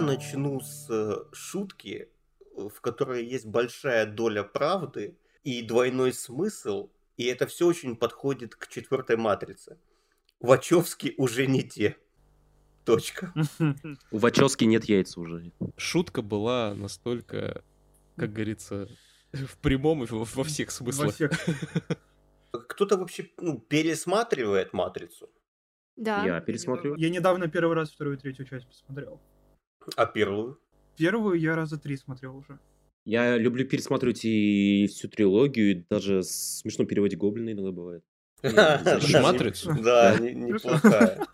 Я начну с э, шутки, в которой есть большая доля правды и двойной смысл, и это все очень подходит к четвертой матрице. Вачовски уже не те. Точка. У Вачовски нет яиц уже. Шутка была настолько, как говорится, в прямом и во, всех смыслах. Во всех. Кто-то вообще ну, пересматривает матрицу? Да. Я пересмотрю. Я недавно первый раз вторую и третью часть посмотрел. А первую? Первую я раза три смотрел уже. Я люблю пересматривать и всю трилогию, и даже в смешном переводе Гоблина иногда бывает. Матрицу? Да, неплохая.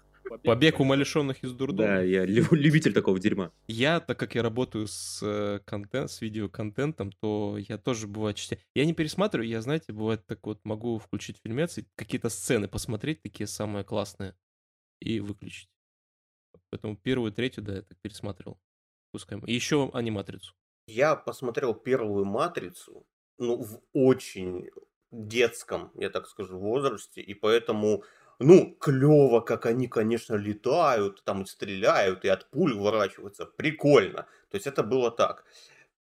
Побег умалишенных из дурдома. Да, я любитель такого дерьма. Я, так как я работаю с э, контент, с видеоконтентом, то я тоже бывает чтя. Я не пересматриваю, я, знаете, бывает так вот могу включить фильмец и какие-то сцены посмотреть, такие самые классные, и выключить. Поэтому первую, третью, да, я так пересматривал. Пускай. И еще аниматрицу. Я посмотрел первую матрицу, ну, в очень детском, я так скажу, возрасте, и поэтому, ну, клево, как они, конечно, летают, там и стреляют, и от пуль уворачиваются, прикольно. То есть это было так.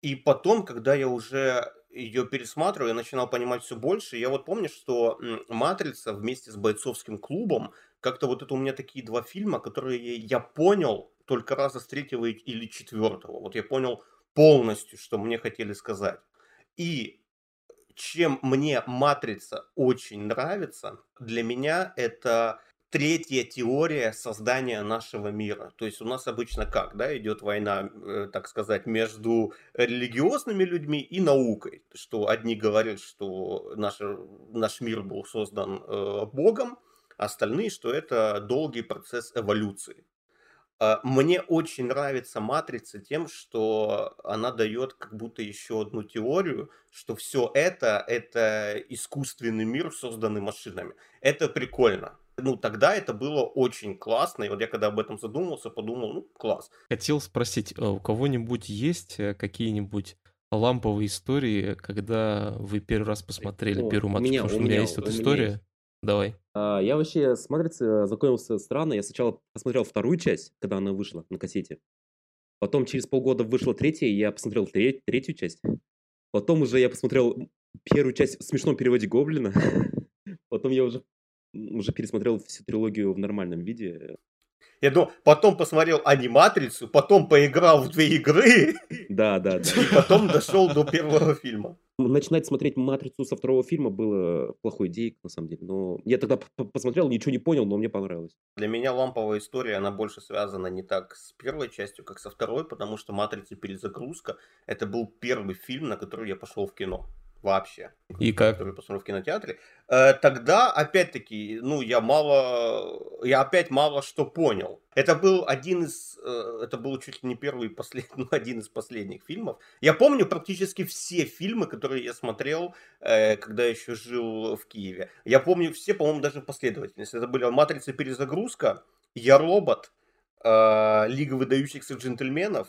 И потом, когда я уже ее пересматриваю, я начинал понимать все больше. Я вот помню, что «Матрица» вместе с «Бойцовским клубом» как-то вот это у меня такие два фильма, которые я понял только раза с третьего или четвертого. Вот я понял полностью, что мне хотели сказать. И чем мне «Матрица» очень нравится, для меня это третья теория создания нашего мира. То есть у нас обычно как, да, идет война, э, так сказать, между религиозными людьми и наукой. Что одни говорят, что наш, наш мир был создан э, Богом, остальные, что это долгий процесс эволюции. А, мне очень нравится матрица тем, что она дает как будто еще одну теорию, что все это это искусственный мир, созданный машинами. Это прикольно. Ну, тогда это было очень классно, и вот я когда об этом задумался, подумал, ну, класс. Хотел спросить, а у кого-нибудь есть э, какие-нибудь ламповые истории, когда вы первый раз посмотрели О, первую у матрицу? меня- Потому что у у меня меня- есть вот у меня история. есть. Давай. А, я вообще с «Матрицей» странно. Я сначала посмотрел вторую часть, когда она вышла на кассете. Потом через полгода вышла третья, и я посмотрел тре- третью часть. Потом уже я посмотрел первую часть в смешном переводе Гоблина. Потом я уже, уже пересмотрел всю трилогию в нормальном виде. Я думал, потом посмотрел аниматрицу, потом поиграл в две игры, Да, да, да. и потом дошел до первого фильма. Начинать смотреть «Матрицу» со второго фильма было плохой идеей, на самом деле. Но я тогда посмотрел, ничего не понял, но мне понравилось. Для меня ламповая история, она больше связана не так с первой частью, как со второй, потому что «Матрица. Перезагрузка» — это был первый фильм, на который я пошел в кино. Вообще. И как? Который посмотрел в кинотеатре. Э, Тогда, опять-таки, ну, я мало... Я опять мало что понял. Это был один из... э, Это был чуть ли не первый и последний... Ну, один из последних фильмов. Я помню практически все фильмы, которые я смотрел, э, когда еще жил в Киеве. Я помню все, по-моему, даже в последовательности. Это были «Матрица. Перезагрузка», «Я робот», э, «Лига выдающихся джентльменов»,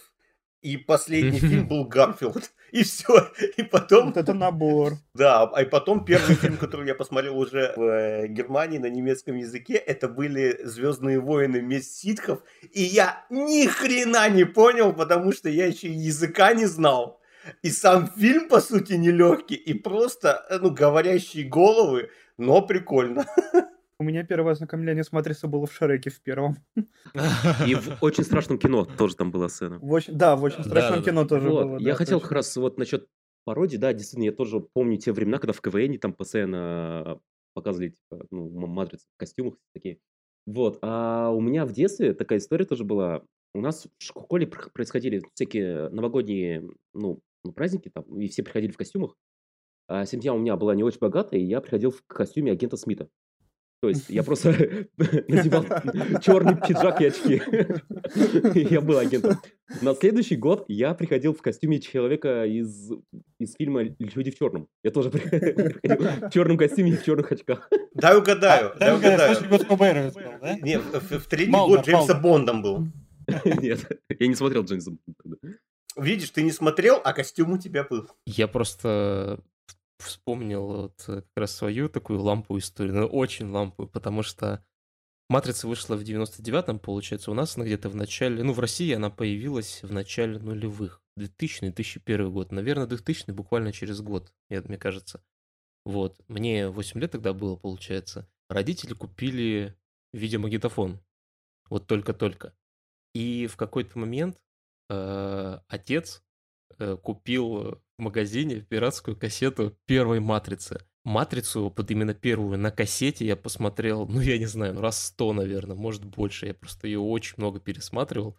и последний фильм был Гарфилд. И все. И потом... Вот это набор. Да, а потом первый фильм, который я посмотрел уже в э, Германии на немецком языке, это были Звездные войны месть ситхов. И я ни хрена не понял, потому что я еще языка не знал. И сам фильм, по сути, нелегкий. И просто, э, ну, говорящие головы, но прикольно. У меня первое ознакомление с матрицей было в Шреке в первом. И в «Очень страшном кино» тоже там была сцена. В очень- да, в очень страшном Да-да-да. кино тоже Вот, было. я да, хотел точно. как раз вот насчет пародии, да, действительно, я тоже помню те времена, когда в КВН там постоянно показывали, типа, ну, матрицу в костюмах такие. Вот, а у меня в детстве такая история тоже была. У нас в школе пр- происходили всякие новогодние, ну, ну, праздники там, и все приходили в костюмах. А семья у меня была не очень богатая, и я приходил в костюме агента Смита. То есть я просто надевал черный пиджак и очки. Я был агентом. На следующий год я приходил в костюме человека из, из фильма «Люди в черном». Я тоже приходил в черном костюме и в черных очках. Дай угадаю, дай угадаю. Следующий год Кубейра был, да? Не, в, третий год Джеймса. Бондом был. Нет, я не смотрел Джеймса Бонда. Видишь, ты не смотрел, а костюм у тебя был. Я просто вспомнил вот э, как раз свою такую ламповую историю, ну, очень ламповую, потому что Матрица вышла в 99-м, получается, у нас она где-то в начале, ну, в России она появилась в начале нулевых, 2000-2001 год, наверное, 2000 буквально через год, мне кажется. Вот, мне 8 лет тогда было, получается. Родители купили видеомагнитофон, вот только-только. И в какой-то момент э, отец купил в магазине пиратскую кассету первой «Матрицы». «Матрицу», вот именно первую, на кассете я посмотрел, ну, я не знаю, ну, раз сто, наверное, может, больше. Я просто ее очень много пересматривал.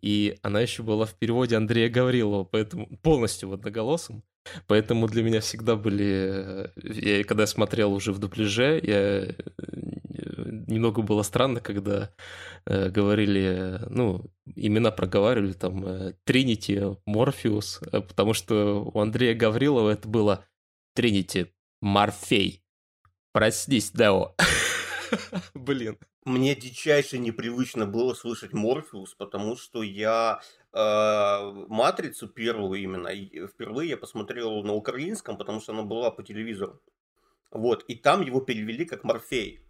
И она еще была в переводе Андрея Гаврилова, поэтому полностью в одноголосом. Поэтому для меня всегда были... Я, когда я смотрел уже в дубляже, я... немного было странно, когда э, говорили, ну, имена проговаривали, там, Тринити, Морфеус, э, потому что у Андрея Гаврилова это было Тринити, Морфей. Проснись, Део. Блин. Мне дичайше непривычно было слышать Морфеус, потому что я э, Матрицу первую именно впервые я посмотрел на украинском, потому что она была по телевизору. Вот, и там его перевели как Морфей.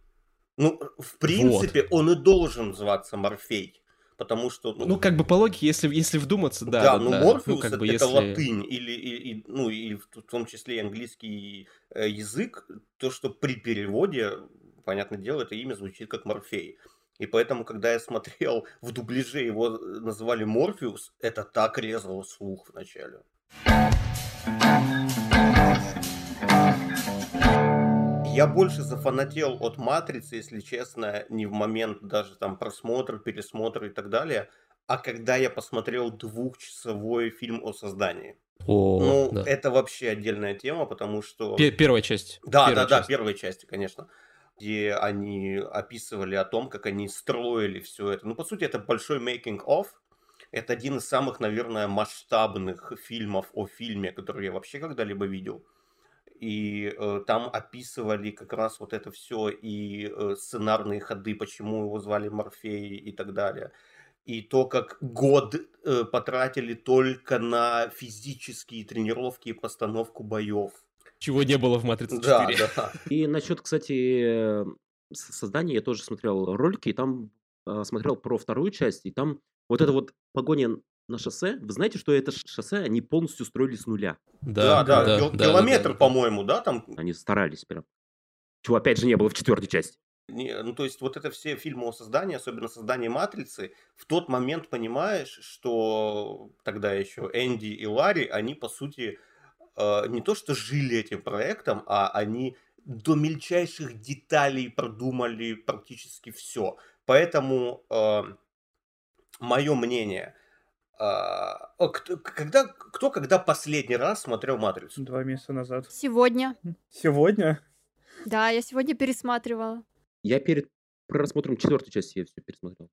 Ну, в принципе, вот. он и должен называться Морфей. Потому что... Ну, ну, как бы по логике, если, если вдуматься, да. Да, да ну да. Морфеус ну, как это, бы, если... латынь, или, и, и, ну, и в том числе и английский э, язык, то, что при переводе, понятное дело, это имя звучит как Морфей. И поэтому, когда я смотрел в дубляже, его называли Морфеус, это так резало слух вначале. Я больше зафанател от «Матрицы», если честно, не в момент даже там просмотра, пересмотра и так далее, а когда я посмотрел двухчасовой фильм о создании. О, ну, да. это вообще отдельная тема, потому что... Пе- первая часть. Да, первая да, да, часть. первой части, конечно. Где они описывали о том, как они строили все это. Ну, по сути, это большой making of. Это один из самых, наверное, масштабных фильмов о фильме, который я вообще когда-либо видел и э, там описывали как раз вот это все и э, сценарные ходы, почему его звали Морфей и так далее. И то, как год э, потратили только на физические тренировки и постановку боев. Чего не было в «Матрице 4». Да, да. И насчет, кстати, создания я тоже смотрел ролики, и там э, смотрел про вторую часть, и там вот это вот погоня на шоссе. Вы знаете, что это шоссе они полностью строили с нуля. Да, да, да, да, километр, да, да. по-моему, да, там. Они старались прям. Чего опять же не было в четвертой части. Не, ну, то есть, вот это все фильмы о создании, особенно создание Матрицы, в тот момент понимаешь, что тогда еще Энди и Ларри, они, по сути, э, не то что жили этим проектом, а они до мельчайших деталей продумали практически все. Поэтому э, мое мнение, о, кто, когда, кто когда последний раз смотрел Матрицу? Два месяца назад. Сегодня. Сегодня? Да, я сегодня пересматривала. Я перед просмотром четвертой части я все пересмотрел.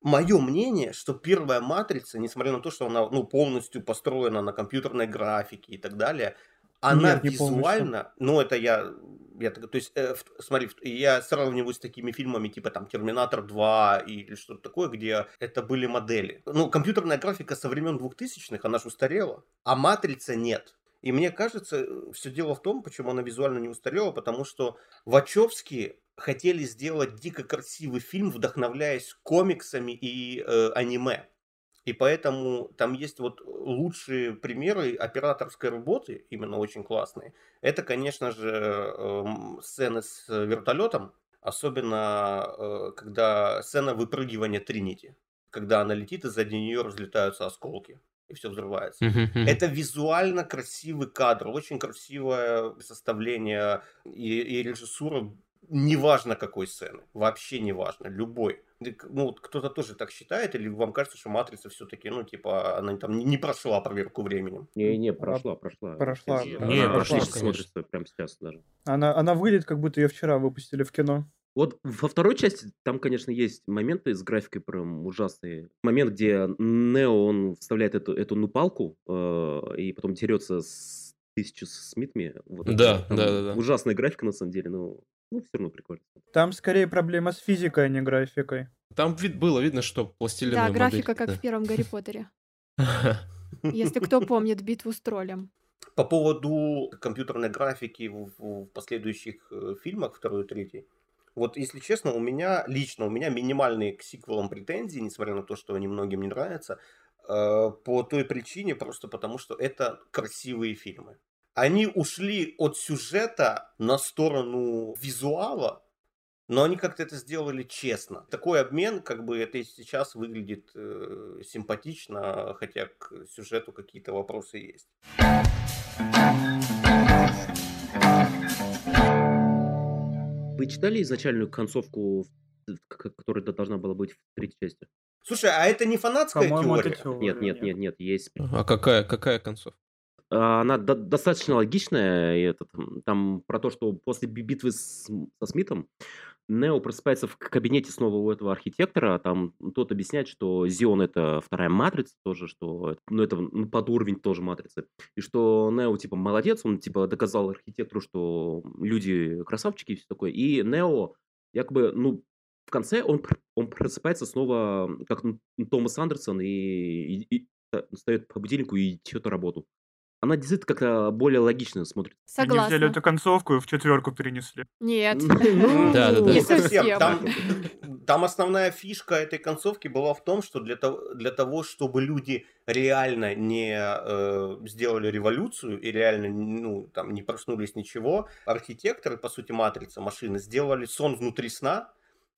Мое мнение, что первая матрица, несмотря на то, что она ну, полностью построена на компьютерной графике и так далее, она Нет, не визуально, ну это я, я так- то есть, э, в- смотри, я сравниваю с такими фильмами типа там Терминатор 2 или что-то такое, где это были модели. Ну, компьютерная графика со времен 2000-х, она же устарела, а матрица нет. И мне кажется, все дело в том, почему она визуально не устарела, потому что Вачовски хотели сделать дико красивый фильм, вдохновляясь комиксами и э, аниме. И поэтому там есть вот лучшие примеры операторской работы, именно очень классные. Это, конечно же, эм, сцены с вертолетом, особенно э, когда сцена выпрыгивания Тринити, когда она летит, и сзади нее разлетаются осколки, и все взрывается. Это визуально красивый кадр, очень красивое составление и, и режиссура, неважно какой сцены, вообще неважно, любой. Ну, вот кто-то тоже так считает, или вам кажется, что Матрица все-таки, ну, типа, она там не прошла проверку временем? Не-не, прошла, прошла. Прошла, да, Не, она прошла, конечно. смотрится прямо сейчас даже. Она, она выглядит, как будто ее вчера выпустили в кино. Вот во второй части там, конечно, есть моменты с графикой прям ужасные. Момент, где Нео, он вставляет эту, эту ну палку э, и потом дерется с тысячу Смитми. Вот это Да, там да, да, да. Ужасная графика, на самом деле, но ну, все равно прикольно. Там скорее проблема с физикой, а не графикой. Там вид- было видно, что пластилиновая Да, графика модель, как да. в первом Гарри Поттере. Если кто помнит битву с троллем. По поводу компьютерной графики в, в последующих э, фильмах, второй и третий, Вот, если честно, у меня, лично, у меня минимальные к сиквелам претензии, несмотря на то, что они многим не нравятся, э, по той причине, просто потому что это красивые фильмы. Они ушли от сюжета на сторону визуала, но они как-то это сделали честно. Такой обмен, как бы это и сейчас выглядит э, симпатично, хотя к сюжету какие-то вопросы есть. Вы читали изначальную концовку, которая должна была быть в третьей части? Слушай, а это не фанатская По-моему, это теория? теория. Нет, нет, нет, нет, есть. А какая, какая концовка? А, Она до- достаточно логичная. И этот, м, там про то, что после би- битвы с, со Смитом Нео просыпается в кабинете снова у этого архитектора. Там тот объясняет, что Зион это вторая матрица тоже, что это- ну, это ну, под уровень тоже матрицы. И что Нео типа молодец, он типа доказал архитектору, что люди красавчики и все такое. И Нео якобы, ну, в конце он, он просыпается снова, как н- Томас Андерсон, и, и- и, э, встает по будильнику и идет на работу. Она действительно как-то более логично смотрит. Они взяли Согласна. эту концовку и в четверку перенесли. Нет. Ну, Да, да, да. Не совсем. Там, основная фишка этой концовки была в том, что для того, для того чтобы люди реально не э, сделали революцию и реально ну, там, не проснулись ничего, архитекторы, по сути, матрица машины, сделали сон внутри сна,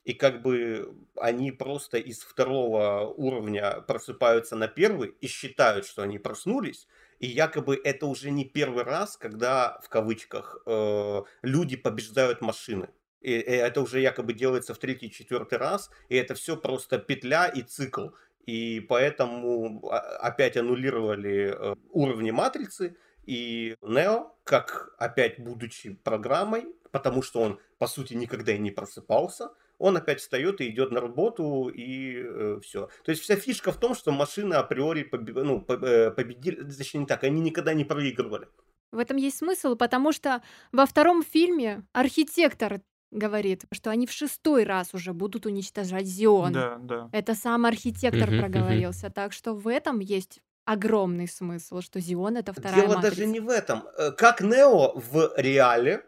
и как бы они просто из второго уровня просыпаются на первый и считают, что они проснулись, и якобы это уже не первый раз, когда, в кавычках, э, люди побеждают машины. И, и это уже якобы делается в третий, четвертый раз, и это все просто петля и цикл. И поэтому а, опять аннулировали э, уровни матрицы, и Нео, как опять будучи программой, потому что он, по сути, никогда и не просыпался, он опять встает и идет на работу, и все. То есть вся фишка в том, что машины априори побе- ну, э, победили, точнее не так, они никогда не проигрывали. В этом есть смысл, потому что во втором фильме архитектор говорит, что они в шестой раз уже будут уничтожать Зион. Да, да. Это сам архитектор мгм. проговорился. Так что в этом есть огромный смысл, что Зион это вторая Дело матрица. даже не в этом. Э, Как Нео в реале э,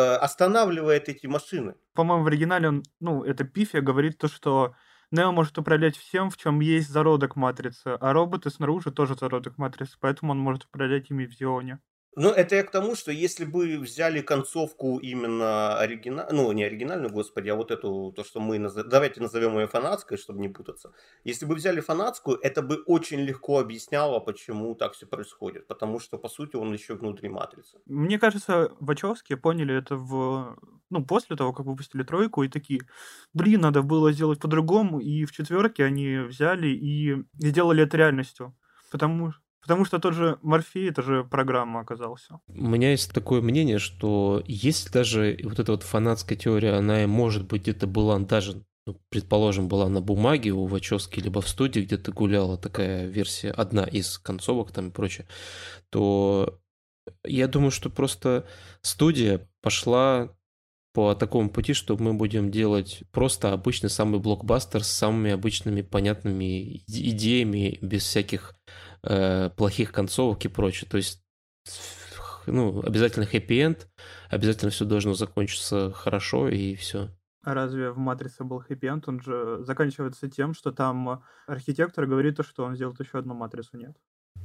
останавливает эти машины. По-моему, в оригинале он, ну, это Пифия говорит то, что Нео может управлять всем, в чем есть зародок матрицы, а роботы снаружи тоже зародок матрицы, поэтому он может управлять ими в Зионе. Ну, это я к тому, что если бы взяли концовку именно оригинальную, ну, не оригинальную, господи, а вот эту, то, что мы, наз- давайте назовем ее фанатской, чтобы не путаться. Если бы взяли фанатскую, это бы очень легко объясняло, почему так все происходит. Потому что, по сути, он еще внутри матрицы. Мне кажется, Вачовски поняли это в... Ну, после того, как выпустили тройку, и такие, блин, надо было сделать по-другому, и в четверке они взяли и сделали это реальностью. Потому, потому что тот же Морфей, это же программа оказался. У меня есть такое мнение, что если даже вот эта вот фанатская теория, она, и, может быть, где-то была даже, ну, предположим, была на бумаге у Вачовски, либо в студии где-то гуляла такая версия, одна из концовок там и прочее, то я думаю, что просто студия пошла по такому пути, что мы будем делать просто обычный самый блокбастер с самыми обычными понятными иде- идеями, без всяких э, плохих концовок и прочее. То есть, ну, обязательно хэппи-энд, обязательно все должно закончиться хорошо и все. А разве в «Матрице» был хэппи-энд? Он же заканчивается тем, что там архитектор говорит, то, что он сделает еще одну «Матрицу». Нет.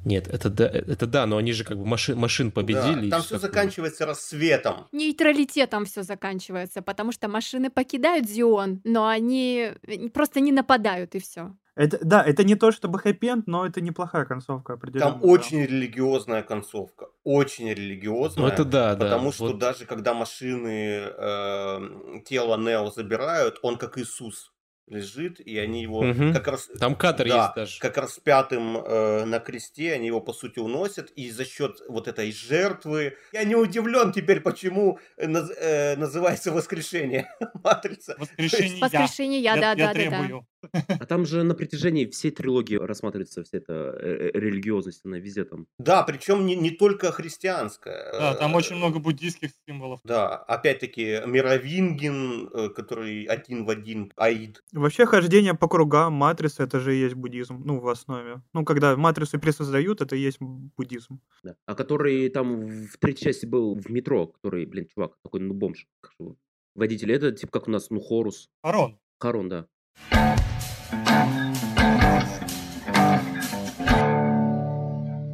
Нет, это да, это да, но они же как бы машин, машин победили. Да, там все такое. заканчивается рассветом. Нейтралитетом все заканчивается, потому что машины покидают Зион, но они просто не нападают и все. Это, да, это не то чтобы хэппи-энд, но это неплохая концовка определенно. Там да. очень религиозная концовка. Очень религиозная. Ну это да, да. Потому что Вот даже когда машины э, тело Нео забирают, он как Иисус лежит, и они его Мгм. как раз... Там кадр да, есть даже. как распятым э, на кресте, они его по сути уносят, и за счет вот этой жертвы... Я не удивлен теперь, почему э, наз- э, называется воскрешение Матрица. Воскрешение я. Воскрешение я, да, я да, да, да. требую. А там же на протяжении всей трилогии рассматривается вся эта э, э, религиозность, она везде там. Да, причем не, не только христианская. Да, там Э, очень много буддийских символов. Да, опять-таки Мировинген, э, который один в один Аид. Вообще хождение по кругам матрицы это же и есть буддизм, ну, в основе. Ну, когда матрицу пересоздают, это и есть буддизм. Да. А который там в третьей части был в метро, который, блин, чувак, такой, ну, бомж. Как же его? Водитель, это типа как у нас, ну, Хорус. Харон. Харон, да.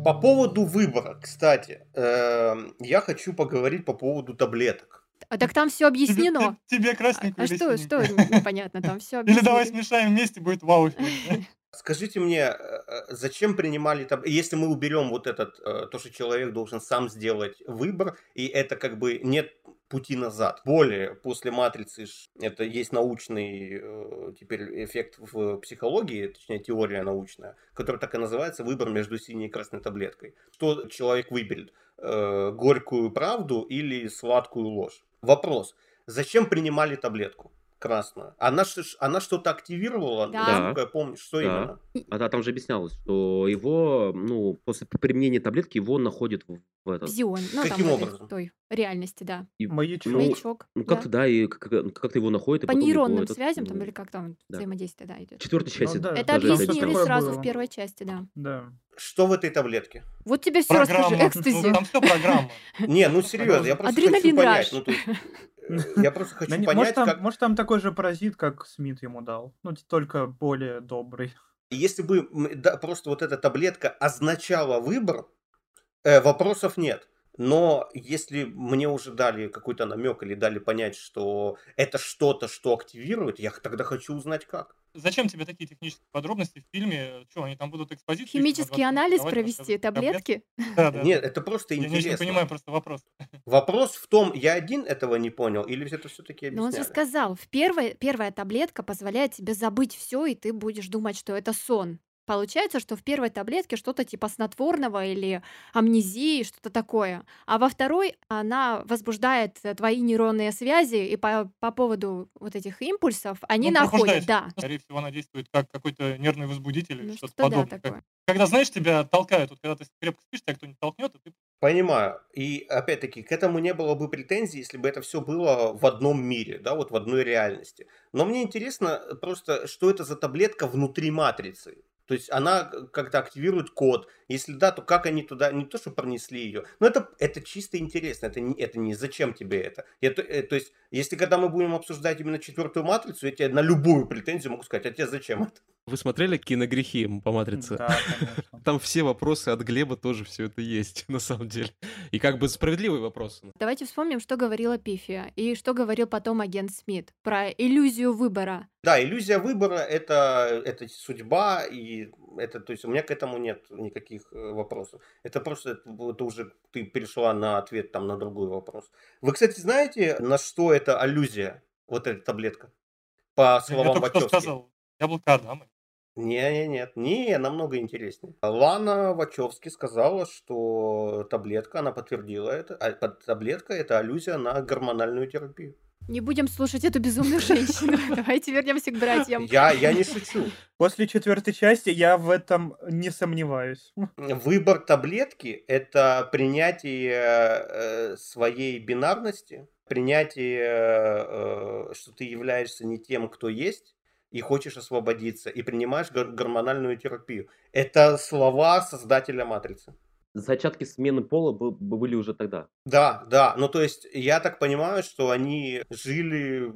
По поводу выбора, кстати, эм, я хочу поговорить по поводу таблеток. А так там все Тебе, объяснено. те- тебе А красненькую а или что, что непонятно, там все Или давай смешаем вместе, будет вау? Скажите мне, э, э, зачем принимали таблетки? Если мы уберем вот этот, э, то, что человек должен сам сделать выбор, и это как бы нет пути назад. Более, после матрицы, это есть научный теперь эффект в психологии, точнее теория научная, которая так и называется выбор между синей и красной таблеткой. Что человек выберет? Горькую правду или сладкую ложь? Вопрос. Зачем принимали таблетку? Красную. Она, она что-то активировала, Да. насколько я помню, что Да. именно? А да, там же объяснялось, что его, ну, после применения таблетки его находит в, в этот... Зион. Ну, там Каким в этой образом? той реальности, да. и- Маячок. Ну, Маячок. ну, да. как-то да, и как- как- как-то его находит, и По потом его нейронным этот, связям там ну, или как там да. взаимодействие, да, идет. Четвертой части да, Это даже там это объяснили сразу было. в первой части, да. Да. Что в этой таблетке? Вот тебе все расскажу. Программа. Экстази. Ну, там все программа. Не, ну серьезно, я просто Адреналин хочу понять. Э, я просто хочу понять, может, там, как... может, там такой же паразит, как Смит ему дал. Ну, только более добрый. Если бы да, просто вот эта таблетка означала выбор, э, вопросов нет. Но если мне уже дали какой-то намек или дали понять, что это что-то, что активирует, я тогда хочу узнать как. Зачем тебе такие технические подробности в фильме? Что, они там будут на Химический 20 минут анализ провести таблетки. Да, да. Нет, это просто Я не интересно. понимаю просто вопрос. Вопрос в том, я один этого не понял, или это все-таки Но он же объясняли? сказал, в первой, первая таблетка позволяет тебе забыть все, и ты будешь думать, что это сон. Получается, что в первой таблетке что-то типа снотворного или амнезии, что-то такое. А во второй она возбуждает э, твои нейронные связи, и по, по поводу вот этих импульсов они Ну, находят, да. Скорее всего, она действует как какой-то нервный возбудитель или Ну, что-то что-то да, подобное. Как- такое. Когда, знаешь, тебя толкают, вот когда ты крепко спишь, тебя кто-нибудь толкнет, и ты Понимаю. И опять-таки, к этому не было бы претензий, если бы это все было в одном мире, да, вот в одной реальности. Но мне интересно просто, что это за таблетка внутри матрицы. То есть она как-то активирует код. Если да, то как они туда, не то, что пронесли ее, но это, это чисто интересно, это не, это не зачем тебе это. Я, то, э, то есть, если когда мы будем обсуждать именно четвертую матрицу, я тебе на любую претензию могу сказать, а тебе зачем это? Вы смотрели киногрехи по матрице? Да, конечно. Там все вопросы от Глеба тоже все это есть, на самом деле. И как бы справедливые вопросы. Давайте вспомним, что говорила Пифия и что говорил потом агент Смит про иллюзию выбора. Да, иллюзия выбора это, это судьба, и это, то есть у меня к этому нет никаких э, вопросов. Это просто это, вот уже ты перешла на ответ там на другой вопрос. Вы, кстати, знаете, на что это аллюзия? Вот эта таблетка. По Я словам только что Вачовски. сказал. Яблоко Адама. Не, не, нет, не, намного интереснее. Лана Вачовски сказала, что таблетка, она подтвердила это, а под- таблетка это аллюзия на гормональную терапию. Не будем слушать эту безумную женщину. Давайте вернемся к братьям. Я, я не шучу. После четвертой части я в этом не сомневаюсь. Выбор таблетки – это принятие э, своей бинарности, принятие, э, что ты являешься не тем, кто есть, и хочешь освободиться, и принимаешь гор- гормональную терапию. Это слова создателя матрицы. Зачатки смены пола бы- бы были уже тогда. Да, да. Ну, то есть, я так понимаю, что они жили,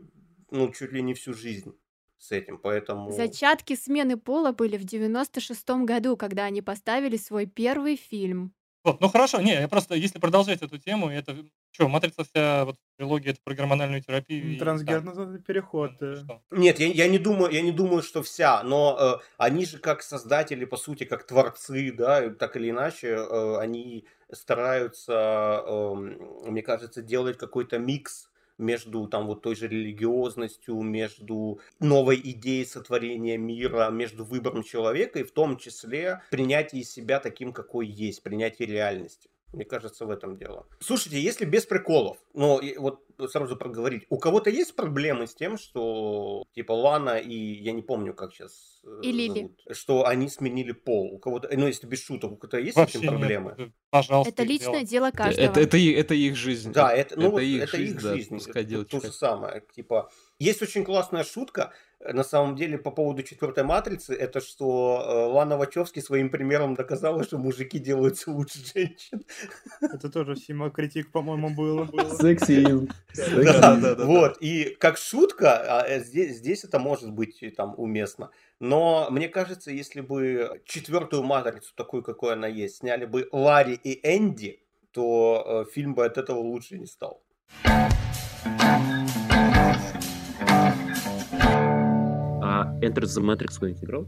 ну, чуть ли не всю жизнь с этим, поэтому... Зачатки смены пола были в 96-м году, когда они поставили свой первый фильм. Вот, ну хорошо, не, я просто, если продолжать эту тему, это что, матрица вся, вот трилогия, это про гормональную терапию. Трансгерный переход. да, да. что? Нет, я, я не думаю, я не думаю, что вся, но э, они же как создатели, по сути, как творцы, да, так или иначе, э, они стараются, эм, мне кажется, делать какой-то микс между там вот той же религиозностью, между новой идеей сотворения мира, между выбором человека и в том числе принятие себя таким, какой есть, принятие реальности. Мне кажется, в этом дело. Слушайте, если без приколов, но вот сразу проговорить, у кого-то есть проблемы с тем, что типа Лана и я не помню, как сейчас И Лили. что они сменили пол. У кого-то, ну если без шуток, у кого-то есть с Вообще этим нет, проблемы? это, пожалуйста, Это личное дело. дело каждого. Это, это, это их жизнь. Да, это, ну, вот их это жизнь, их да, жизнь. пускай Это то же самое. Типа, есть очень классная шутка. На самом деле по поводу четвертой матрицы, это что э, Лана Вачовски своим примером доказала, что мужики делаются лучше женщин. Это тоже Сима критик, по-моему, было. Сексизм. Да, да, да. Вот, и как шутка, а, э, здесь, это может быть там уместно. Но мне кажется, если бы четвертую матрицу, такую, какой она есть, сняли бы Ларри и Энди, то э, фильм бы от этого лучше не стал. А Enter the Matrix кто-нибудь играл?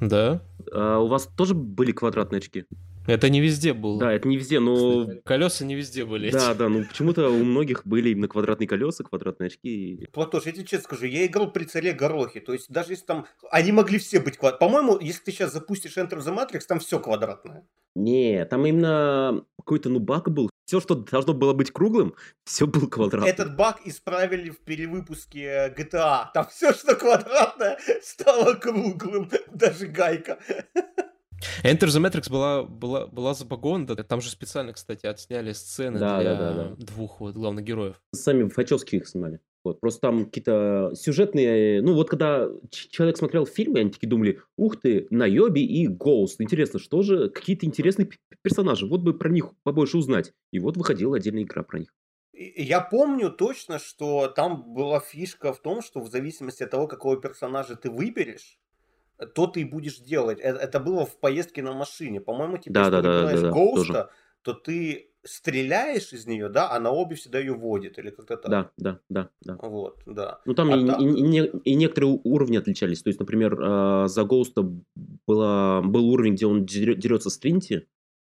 Да. А у вас тоже были квадратные очки? Это не везде было. Да, это не везде, но... Колеса не везде были. Да, эти. да, ну почему-то у многих были именно квадратные колеса, квадратные очки. Платош, я тебе честно скажу, я играл при царе Горохе, то есть даже если там... Они могли все быть квадратные. По-моему, если ты сейчас запустишь Enter the Matrix, там все квадратное. Не, там именно какой-то ну баг был. Все, что должно было быть круглым, все было квадратным. Этот баг исправили в перевыпуске GTA. Там все, что квадратное, стало круглым. Даже гайка. Enter the Matrix была, была, была забагована. Там же специально, кстати, отсняли сцены Да, для да, да, да. двух вот главных героев. Сами Фачевские их снимали. Вот, просто там какие-то сюжетные... Ну, вот когда человек смотрел фильмы, они такие думали, ух ты, Найоби и Гоуст. Интересно, что же? Какие-то интересные персонажи. Вот бы про них побольше узнать. И вот выходила отдельная игра про них. Я помню точно, что там была фишка в том, что в зависимости от того, какого персонажа ты выберешь, то ты и будешь делать. Э- Это было в поездке на машине. По-моему, типа, Да, если да, ты да, да, да, Гоуста, то ты стреляешь из нее, да, а на обе всегда ее водит, или как-то так. Да, да, да, да. Вот, да. Ну, там А и, так- и- и и некоторые уровни отличались. То есть, например, э, за Гоуста была, был уровень, где он дерется с Тринти,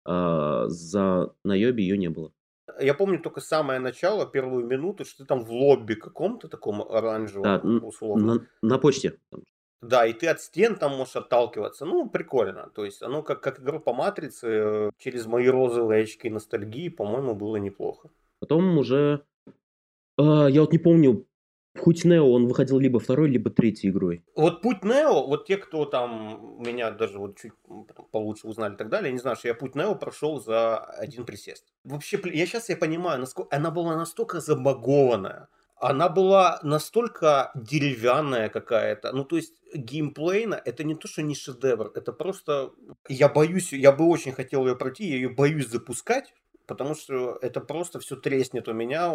а за Найоби ее не было. Я помню только самое начало, первую минуту, что ты там в лобби каком-то таком оранжевом, Да, условно. На, на почте. Да, и ты от стен там можешь отталкиваться. Ну, прикольно. То есть, оно как, как игра по матрице, э, через мои розовые очки ностальгии, по-моему, было неплохо. Потом уже... а, я вот не помню, Путь Нео, он выходил либо второй, либо третьей игрой. Вот путь Нео, вот те, кто там меня даже вот чуть получше узнали и так далее, я не знаю, что я путь Нео прошел за один присест. Вообще, я сейчас я понимаю, насколько она была настолько забагованная, она была настолько деревянная какая-то. Ну, то есть, геймплейно это не то, что не шедевр, это просто... Я боюсь, я бы очень хотел ее пройти, я ее боюсь запускать, потому что это просто все треснет у меня,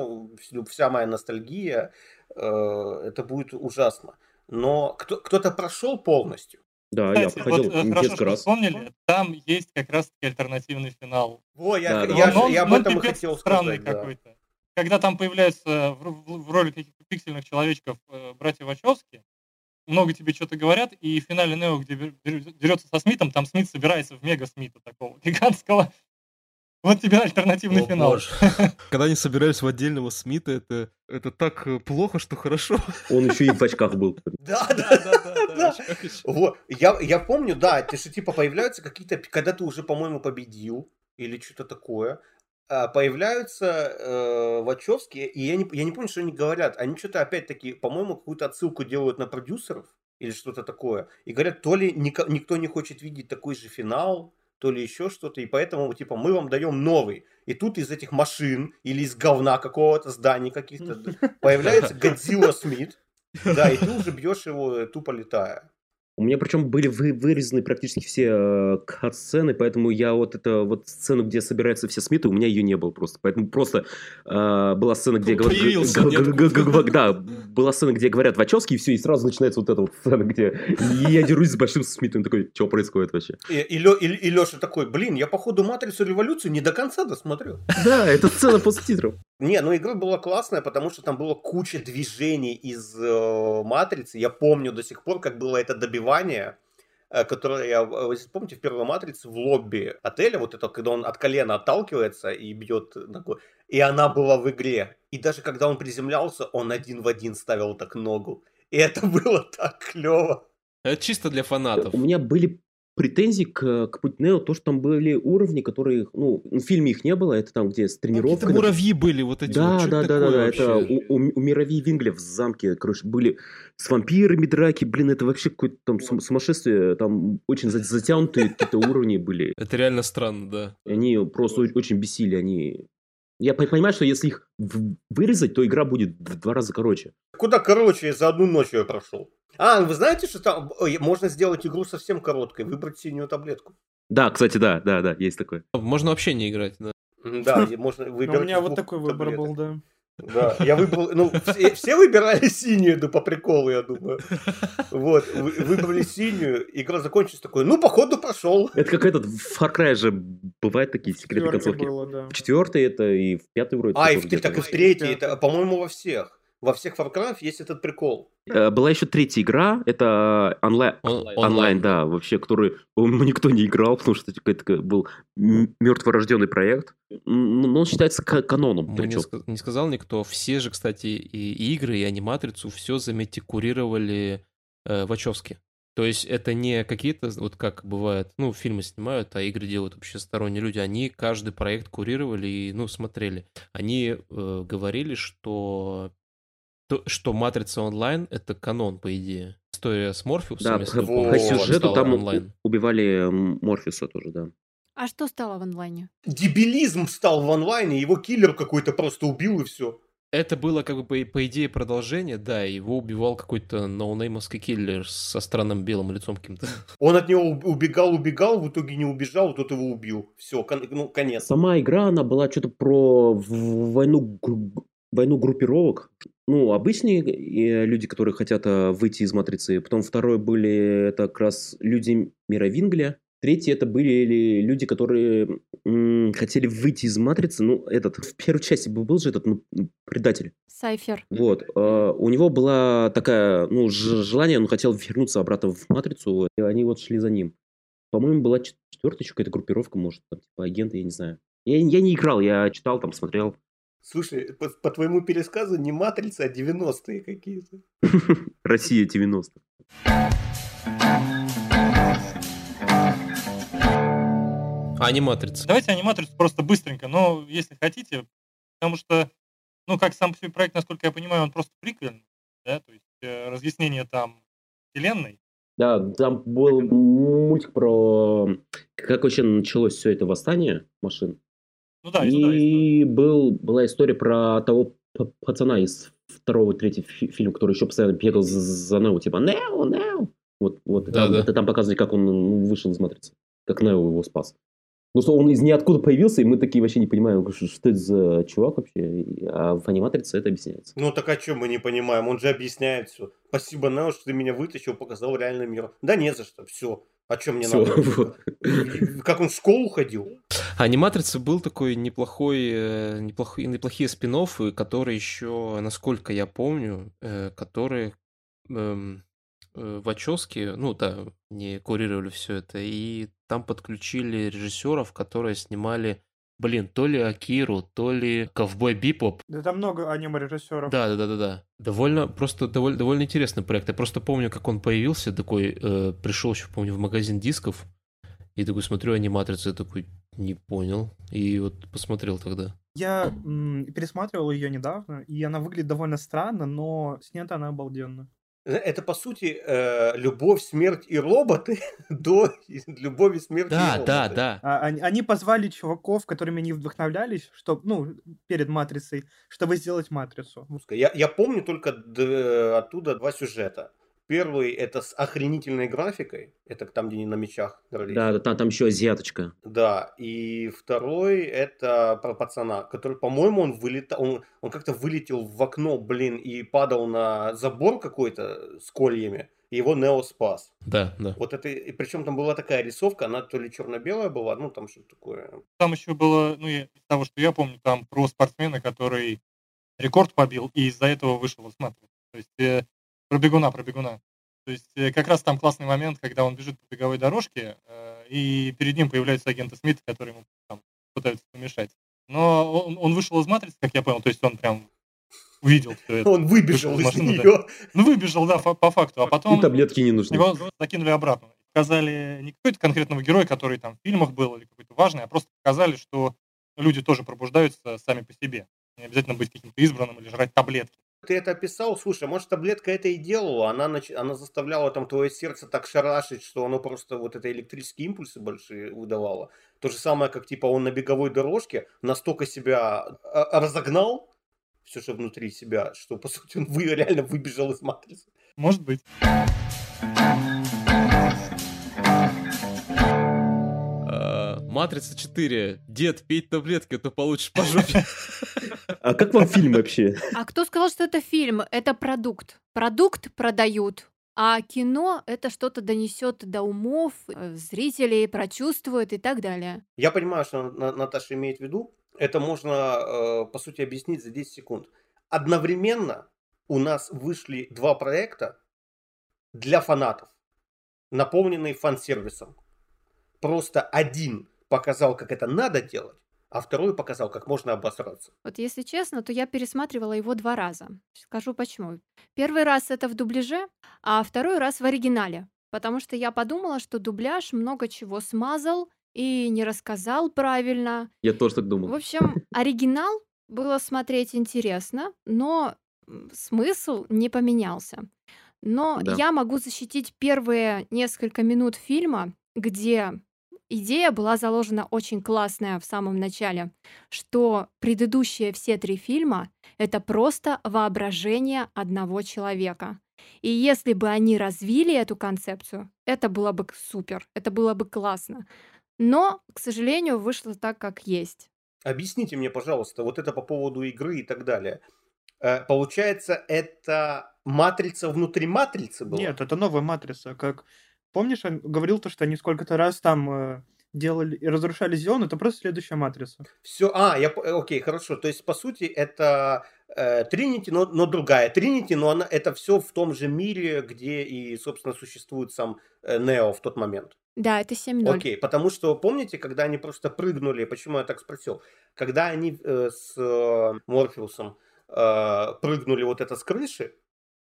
вся моя ностальгия, э, это будет ужасно. Но кто, кто-то прошел полностью. Да, я Кстати, проходил вот, э, хорошо, несколько что раз. вспомнили, там есть как раз-таки альтернативный финал. Во, я, Да, да. я, Но он- я об этом и пипец хотел странный сказать. да. какой-то. Когда там появляются в, в- в роли каких-то пиксельных человечков э, братья Вачовски, много тебе что-то говорят, и в финале Нео, где дерется со Смитом, там Смит собирается в мега Смита такого гигантского. Вот тебе альтернативный О, финал. боже. Когда они собирались в отдельного Смита, это, это так э, плохо, что хорошо. Он еще и в очках был. Да, да, да. еще. Вот, я, я помню, да, ты что, типа, появляются какие-то, когда ты уже, по-моему, победил, или что-то такое, появляются э, Вачовские, и я не, я не помню, что они говорят. Они что-то, опять-таки, по-моему, какую-то отсылку делают на продюсеров, или что-то такое, и говорят, то ли ника- никто не хочет видеть такой же финал, то ли еще что-то, и поэтому, типа, мы вам даем новый. И тут из этих машин или из говна какого-то зданий каких-то появляется Годзилла Смит, да, и ты уже бьешь его э, тупо летая. У меня причем были вы- вырезаны практически все э, кат-сцены, поэтому я вот это вот сцену, где собираются все Смиты, у меня ее не было просто. Поэтому просто э, была сцена, где говорят... Появился г- г- г- ниоткуда. г- Да, была сцена, где говорят Вачовски, и все, и сразу начинается вот эта вот сцена, где я дерусь с большим Смитом, такой, что происходит вообще? И, Леша такой, блин, я походу Матрицу Революцию не до конца досмотрел. Да, это сцена после титров. Не, ну игра была классная, потому что там было куча движений из э, Матрицы. Я помню до сих пор, как было это добивание, э, которое я, э, помните, в первой Матрице в лобби отеля, вот это, когда он от колена отталкивается и бьет ногой, и она была в игре. И даже когда он приземлялся, он один в один ставил так ногу. И это было так клево. Это чисто для фанатов. У меня были претензии к, к Путь Нео, то, что там были уровни, которые, ну, в фильме их не было, это там, где с Какие-то тренировкой. муравьи были вот эти Да, вот. Да, да, да, да, это у, у, у Мирови Вингля в замке, короче, были с вампирами драки, блин, это вообще какое-то там сум- сумасшествие, там очень за- затянутые какие-то уровни были, Это реально странно, да. они просто очень бесили, они Я по- понимаю, что если их вырезать, то игра будет в два раза короче. Куда короче, я за одну ночь ее прошел. А, вы знаете, что там ой, можно сделать игру совсем короткой, выбрать синюю таблетку. Да, кстати, да, да, да, есть такое. Можно вообще не играть, да. Да, можно Но выбирать. у меня вот такой выбор был, да. Да, я выбрал, ну, все, все выбирали синюю, да по приколу, я думаю. Вот, вы- выбрали синюю, игра закончилась такой, ну, походу, пошел. Это как этот, в Far Cry же бывают такие секретные концовки. было, да. В четвертой это и в пятой вроде. А, и в, так и в третьей, это, по-моему, во всех. Во всех Far Cry есть этот прикол. Э, Была еще третья игра, это онлайн, Он- онлайн, да, вообще, который, по-моему, никто не играл, потому что это был мертворожденный проект. Но он считается ка- каноном. Мы не, причем. ска- не сказал никто. Все же, кстати, и и игры, и аниматрицу, все, заметьте, курировали э, Вачовски. То есть это не какие-то, вот как бывает, ну, фильмы снимают, а игры делают вообще сторонние люди. Они каждый проект курировали и, ну, смотрели. Они э, говорили, что, то, что Матрица онлайн — это канон, по идее. История с Морфеусом, Да, если по, по сюжету там онлайн. убивали Морфеуса тоже, да. А что стало в онлайне? Дебилизм стал в онлайне, его киллер какой-то просто убил и все. Это было как бы по, по идее продолжение, да, его убивал какой-то ноунеймовский киллер со странным белым лицом каким-то. Он от него уб- убегал, убегал, в итоге не убежал, тот его убил. Все, ну, конец. Сама игра, она была что-то про войну, войну группировок. Ну, обычные э, люди, которые хотят э, выйти из матрицы. Потом второе были это как раз люди мира Вингля. Третье это были люди, которые м, хотели выйти из матрицы. Ну, этот, в первой части был же этот ну, предатель. Сайфер. Вот. э, у него была такая, ну, желание, он хотел вернуться обратно в матрицу, и они вот шли за ним. По-моему, была чет- четвертая еще какая-то группировка, может, там, типа агенты, я не знаю. Я, я не играл, я читал, там, смотрел. Слушай, по, по твоему пересказу не матрица, а 90-е какие-то. Россия 90. А не Матрица. Давайте аниматрицу просто быстренько, но если хотите, потому что, ну, как сам по себе проект, насколько я понимаю, он просто приквельный, да, то есть э, разъяснение там вселенной. Да, там был мультик про как вообще началось все это восстание машин. Ну да, и... да, был, была история про того пацана из второго, третьего фи- фильма, который еще постоянно бегал за, за Нео, типа Нео, Нео. Вот, вот. и там, Да-да. это там показывали, как он ну, вышел из матрицы, как Нео его спас. Ну, что он из ниоткуда появился, и мы такие вообще не понимаем, что, что это за чувак вообще. А в аниматрице это объясняется. Ну так а что мы не понимаем? Он же объясняет все. Спасибо, Нео, что ты меня вытащил, показал реальный мир. Да не за что, все. А что мне Всё, надо? вот. Как он в школу ходил? А Аниматрица был такой неплохой, э, неплохой, неплохие спин которые еще, насколько я помню, э, которые эм, э, Вачовски, ну да, не курировали все это, и там подключили режиссеров, которые снимали, блин, то ли Акиру, то ли Ковбой Бипоп. Да там много аниме-режиссеров. Да, да, да, да, да. Довольно, просто довольно, довольно интересный проект. Я просто помню, как он появился, такой, э, пришел еще, помню, в магазин дисков, и такой смотрю аниматрицу, я такой, не понял. И вот посмотрел тогда. Я м, пересматривал ее недавно, и она выглядит довольно странно, но снята она обалденно. Это, по сути, э, любовь, смерть и роботы до любови, смерти и Да, роботы. да, да. А, они, они позвали чуваков, которыми они вдохновлялись, чтобы, ну, перед матрицей, чтобы сделать матрицу. Я, я помню только д- оттуда два сюжета. Первый это с охренительной графикой. Это там, где они на мечах дрались. Да, да, там, там еще азиаточка. Да, и второй это про пацана, который, по-моему, он вылетал, он, он как-то вылетел в окно, блин, и падал на забор какой-то с кольями, его Нео спас. Да, да. Вот это, и причем там была такая рисовка, она то ли черно-белая была, ну там что-то такое. Там еще было, ну, я- из того, что я помню, там про спортсмена, который рекорд побил, и из-за этого вышел из матрицы. То есть э, про бегуна, про бегуна. То есть э, как раз там классный момент, когда он бежит по беговой дорожке, э, и перед ним появляются агенты Смит, которые ему там пытаются помешать. Но он, он вышел из матрицы, как я понял, то есть он прям увидел все это. Он выбежал из из машины, да. нее. Ну, выбежал, да, по, по факту. А И потом таблетки не нужны. его закинули обратно. Показали не какой-то конкретного героя, который там в фильмах был или какой-то важный, а просто показали, что люди тоже пробуждаются сами по себе. Не обязательно быть каким-то избранным или жрать таблетки. Ты это описал, слушай, может таблетка это и делала, она, нач... она заставляла там твое сердце так шарашить, что оно просто вот это электрические импульсы большие выдавало. То же самое, как типа он на беговой дорожке настолько себя а, разогнал, все, что внутри себя, что по сути он вы, реально выбежал из матрицы. Может быть. Матрица 4. Дед, пей таблетки, а то получишь по жопе. А как вам фильм вообще? А кто сказал, что это фильм? Это продукт. Продукт продают. А кино это что-то донесет до умов э, зрителей, прочувствует и так далее. Я понимаю, что Наташа имеет в виду. Это можно, э, по сути, объяснить за 10 секунд. Одновременно у нас вышли два проекта для фанатов, наполненные фан-сервисом. Просто один показал, как это надо делать, а второй показал, как можно обосраться. Вот если честно, то я пересматривала его два раза. Скажу почему. Первый раз это в дубляже, а второй раз в оригинале. Потому что я подумала, что дубляж много чего смазал и не рассказал правильно. Я тоже так думал. В общем, оригинал было смотреть интересно, но смысл не поменялся. Но Да. я могу защитить первые несколько минут фильма, где идея была заложена очень классная в самом начале, что предыдущие все три фильма — это просто воображение одного человека. И если бы они развили эту концепцию, это было бы супер, это было бы классно. Но, к сожалению, вышло так, как есть. Объясните мне, пожалуйста, вот это по поводу игры и так далее. Э, Получается, это матрица внутри матрицы была? Нет, это новая матрица. Как помнишь, он говорил то, что они сколько-то раз там э, делали и разрушали Зион, это просто следующая матрица. Все, а, я, окей, хорошо. То есть, по сути, это э, Тринити, но, но другая Тринити, но она, это все в том же мире, где и, собственно, существует сам э, Нео в тот момент. Да, это 7-0. Окей, потому что помните, когда они просто прыгнули, почему я так спросил, когда они э, с э, Морфеусом э, прыгнули вот это с крыши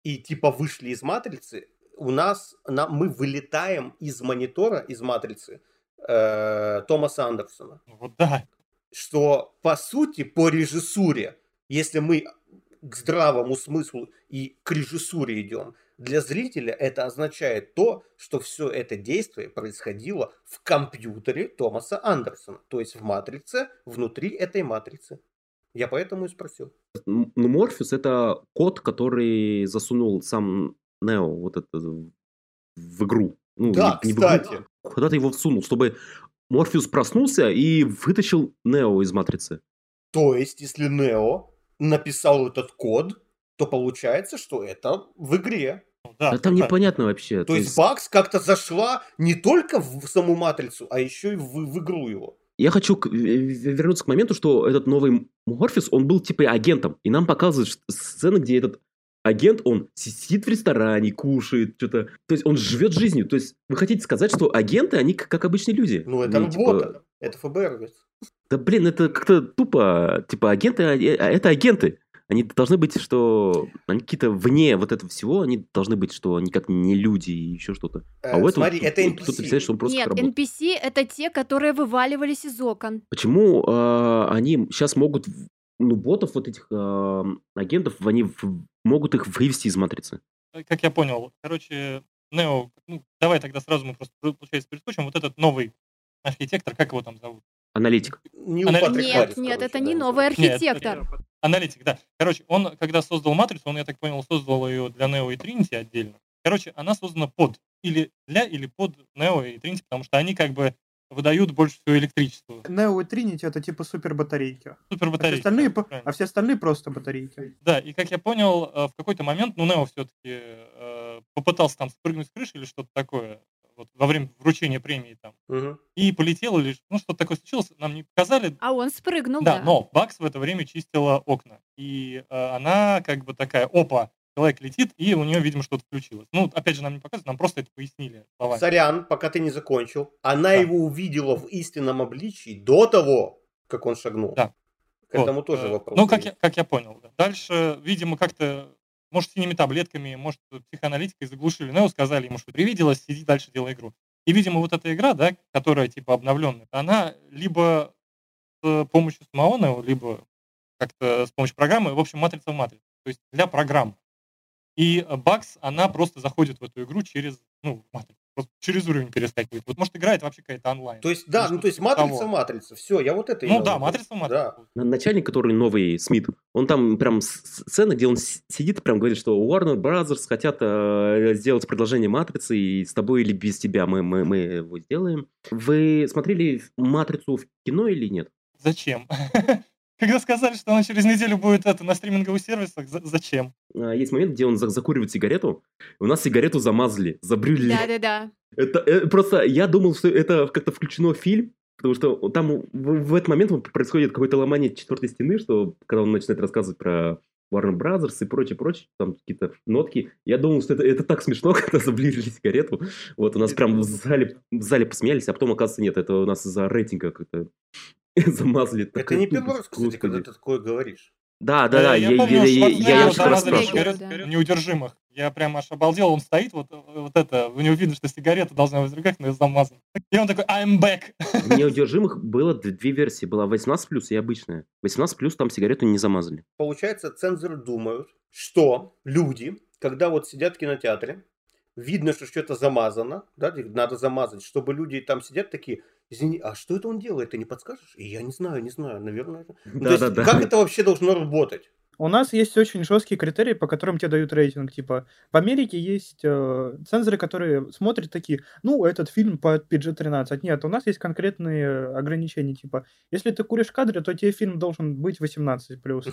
и типа вышли из матрицы, у нас на, мы вылетаем из монитора, из матрицы э, Томаса Андерсона. Вот да. Что по сути по режиссуре, если мы к здравому смыслу и к режиссуре идем, для зрителя это означает то, что все это действие происходило в компьютере Томаса Андерсона, то есть в матрице, внутри этой матрицы. Я поэтому и спросил. Ну, Морфеус это код, который засунул сам Нео вот это в игру. Ну, Да, не, не в игру, кстати. а куда-то его всунул, чтобы Морфеус проснулся и вытащил Нео из матрицы. То есть, если Нео написал этот код, то получается, что это в игре. Ну да, А там да. непонятно вообще. То есть Бакс как-то зашла не только в саму матрицу, а еще и в, в игру его. Я хочу к- вернуться к моменту, что этот новый Морфеус, он был типа агентом. И нам показывают сцены, где этот агент, он сидит в ресторане, кушает, что-то. То есть он живет жизнью. То есть вы хотите сказать, что агенты, они как обычные люди? Ну, это Ну, типа, работа. Это ФБР. Да блин, это как-то тупо. Типа агенты, а- а это агенты. Они должны быть, что они какие-то вне вот этого всего, они должны быть, что они как не люди и еще что-то. А Э, у этого смотри, тут- это тут- тут NPC. представляешь, что он просто Нет, работает. NPC это те, которые вываливались из окон. Почему а, они сейчас могут, ну, ботов вот этих а, агентов, они в- могут их вывести из матрицы? Э, Как я понял, короче, Нео, ну, давай тогда сразу мы просто, получается, перескочим. Вот этот новый архитектор, как его там зовут? Аналитик. Она- Патрик Нет, Харрис, нет, короче, это да, не новый такой. Нет, архитектор. Аналитик, да. Короче, он, когда создал матрицу, он, я так понял, создал ее для Нео и Тринити отдельно. Короче, она создана под или для, или под Нео и Тринити, потому что они как бы выдают больше всего электричества. Нео и Тринити это типа супер батарейки. А все, Супербатарейки. остальные, да, по- правильно. а все остальные просто батарейки. Да, и как я понял, э, в какой-то момент, ну, Нео все-таки попытался там спрыгнуть с крыши или что-то такое вот, во время вручения премии там. Мгм. И полетел или ну, что-то такое случилось, нам не показали. А он спрыгнул, да, да. но Бакс в это время чистила окна. И э, она как бы такая, опа, человек летит, и у нее, видимо, что-то включилось. Ну, опять же, нам не показывают, нам просто это пояснили словами. Сорян, пока ты не закончил. Она Да. его увидела в истинном обличии до того, как он шагнул. Да. К этому Вот, тоже э, вопрос. Ну, как я, как я понял. да. Дальше, видимо, как-то, может, синими таблетками, может, психоаналитикой заглушили Нео, сказали ему, что привиделось, сиди дальше, делай игру. И, видимо, вот эта игра, да, которая, типа, обновленная, она либо с помощью самого Нео, либо как-то с помощью программы, в общем, матрица в матрице. то есть для программ. И э, Бакс, она просто заходит в эту игру через, ну, матрицу, просто через уровень перескакивает. Вот может играет вообще какая-то онлайн. То есть, да, ну то есть матрица, того. матрица, все, я вот это Ну имел да, матрица, Да. матрица. На- Начальник, который новый Смит, он там прям сцена, где он сидит и прям говорит, что Warner Brothers хотят э, сделать продолжение Матрицы, и с тобой или без тебя мы, мы, мы его сделаем. Вы смотрели Матрицу в кино или нет? Зачем? Когда сказали, что она через неделю будет это на стриминговых сервисах, за- зачем? А, Есть момент, где он за- закуривает сигарету, у нас сигарету замазали, забрюлили. Да-да-да. Это э, просто я думал, что это как-то включено в фильм, потому что там в, в этот момент происходит какое-то ломание четвертой стены, что когда он начинает рассказывать про Warner Brothers и прочее, прочее, там какие-то нотки. Я думал, что это, это так смешно, когда заближили сигарету. Вот у нас прям в зале, в зале посмеялись, а потом, оказывается, нет, это у нас из-за рейтинга как-то замазали. Это не первый раз, кстати, когда ты такое говоришь. Да, да, да, я, я помню, я, я, я, я неудержимых. Я прям аж обалдел, он стоит, вот, вот это, у него видно, что сигарета должна быть в руках, но замазана. И он такой, I'm back. В неудержимых было две версии. Была 18 плюс и обычная. 18 плюс там сигарету не замазали. Получается, цензоры думают, что люди, когда вот сидят в кинотеатре, видно, что что-то замазано, да, надо замазать, чтобы люди там сидят такие, извини, а что это он делает, ты не подскажешь? И я не знаю, не знаю, наверное. Ну, то есть, Да-да-да. как это вообще должно работать? У нас есть очень жесткие критерии, по которым тебе дают рейтинг. Типа, в Америке есть э, цензоры, которые смотрят такие, ну, этот фильм по PG-13. Нет, у нас есть конкретные ограничения. Типа, если ты куришь в кадре, то тебе фильм должен быть 18+.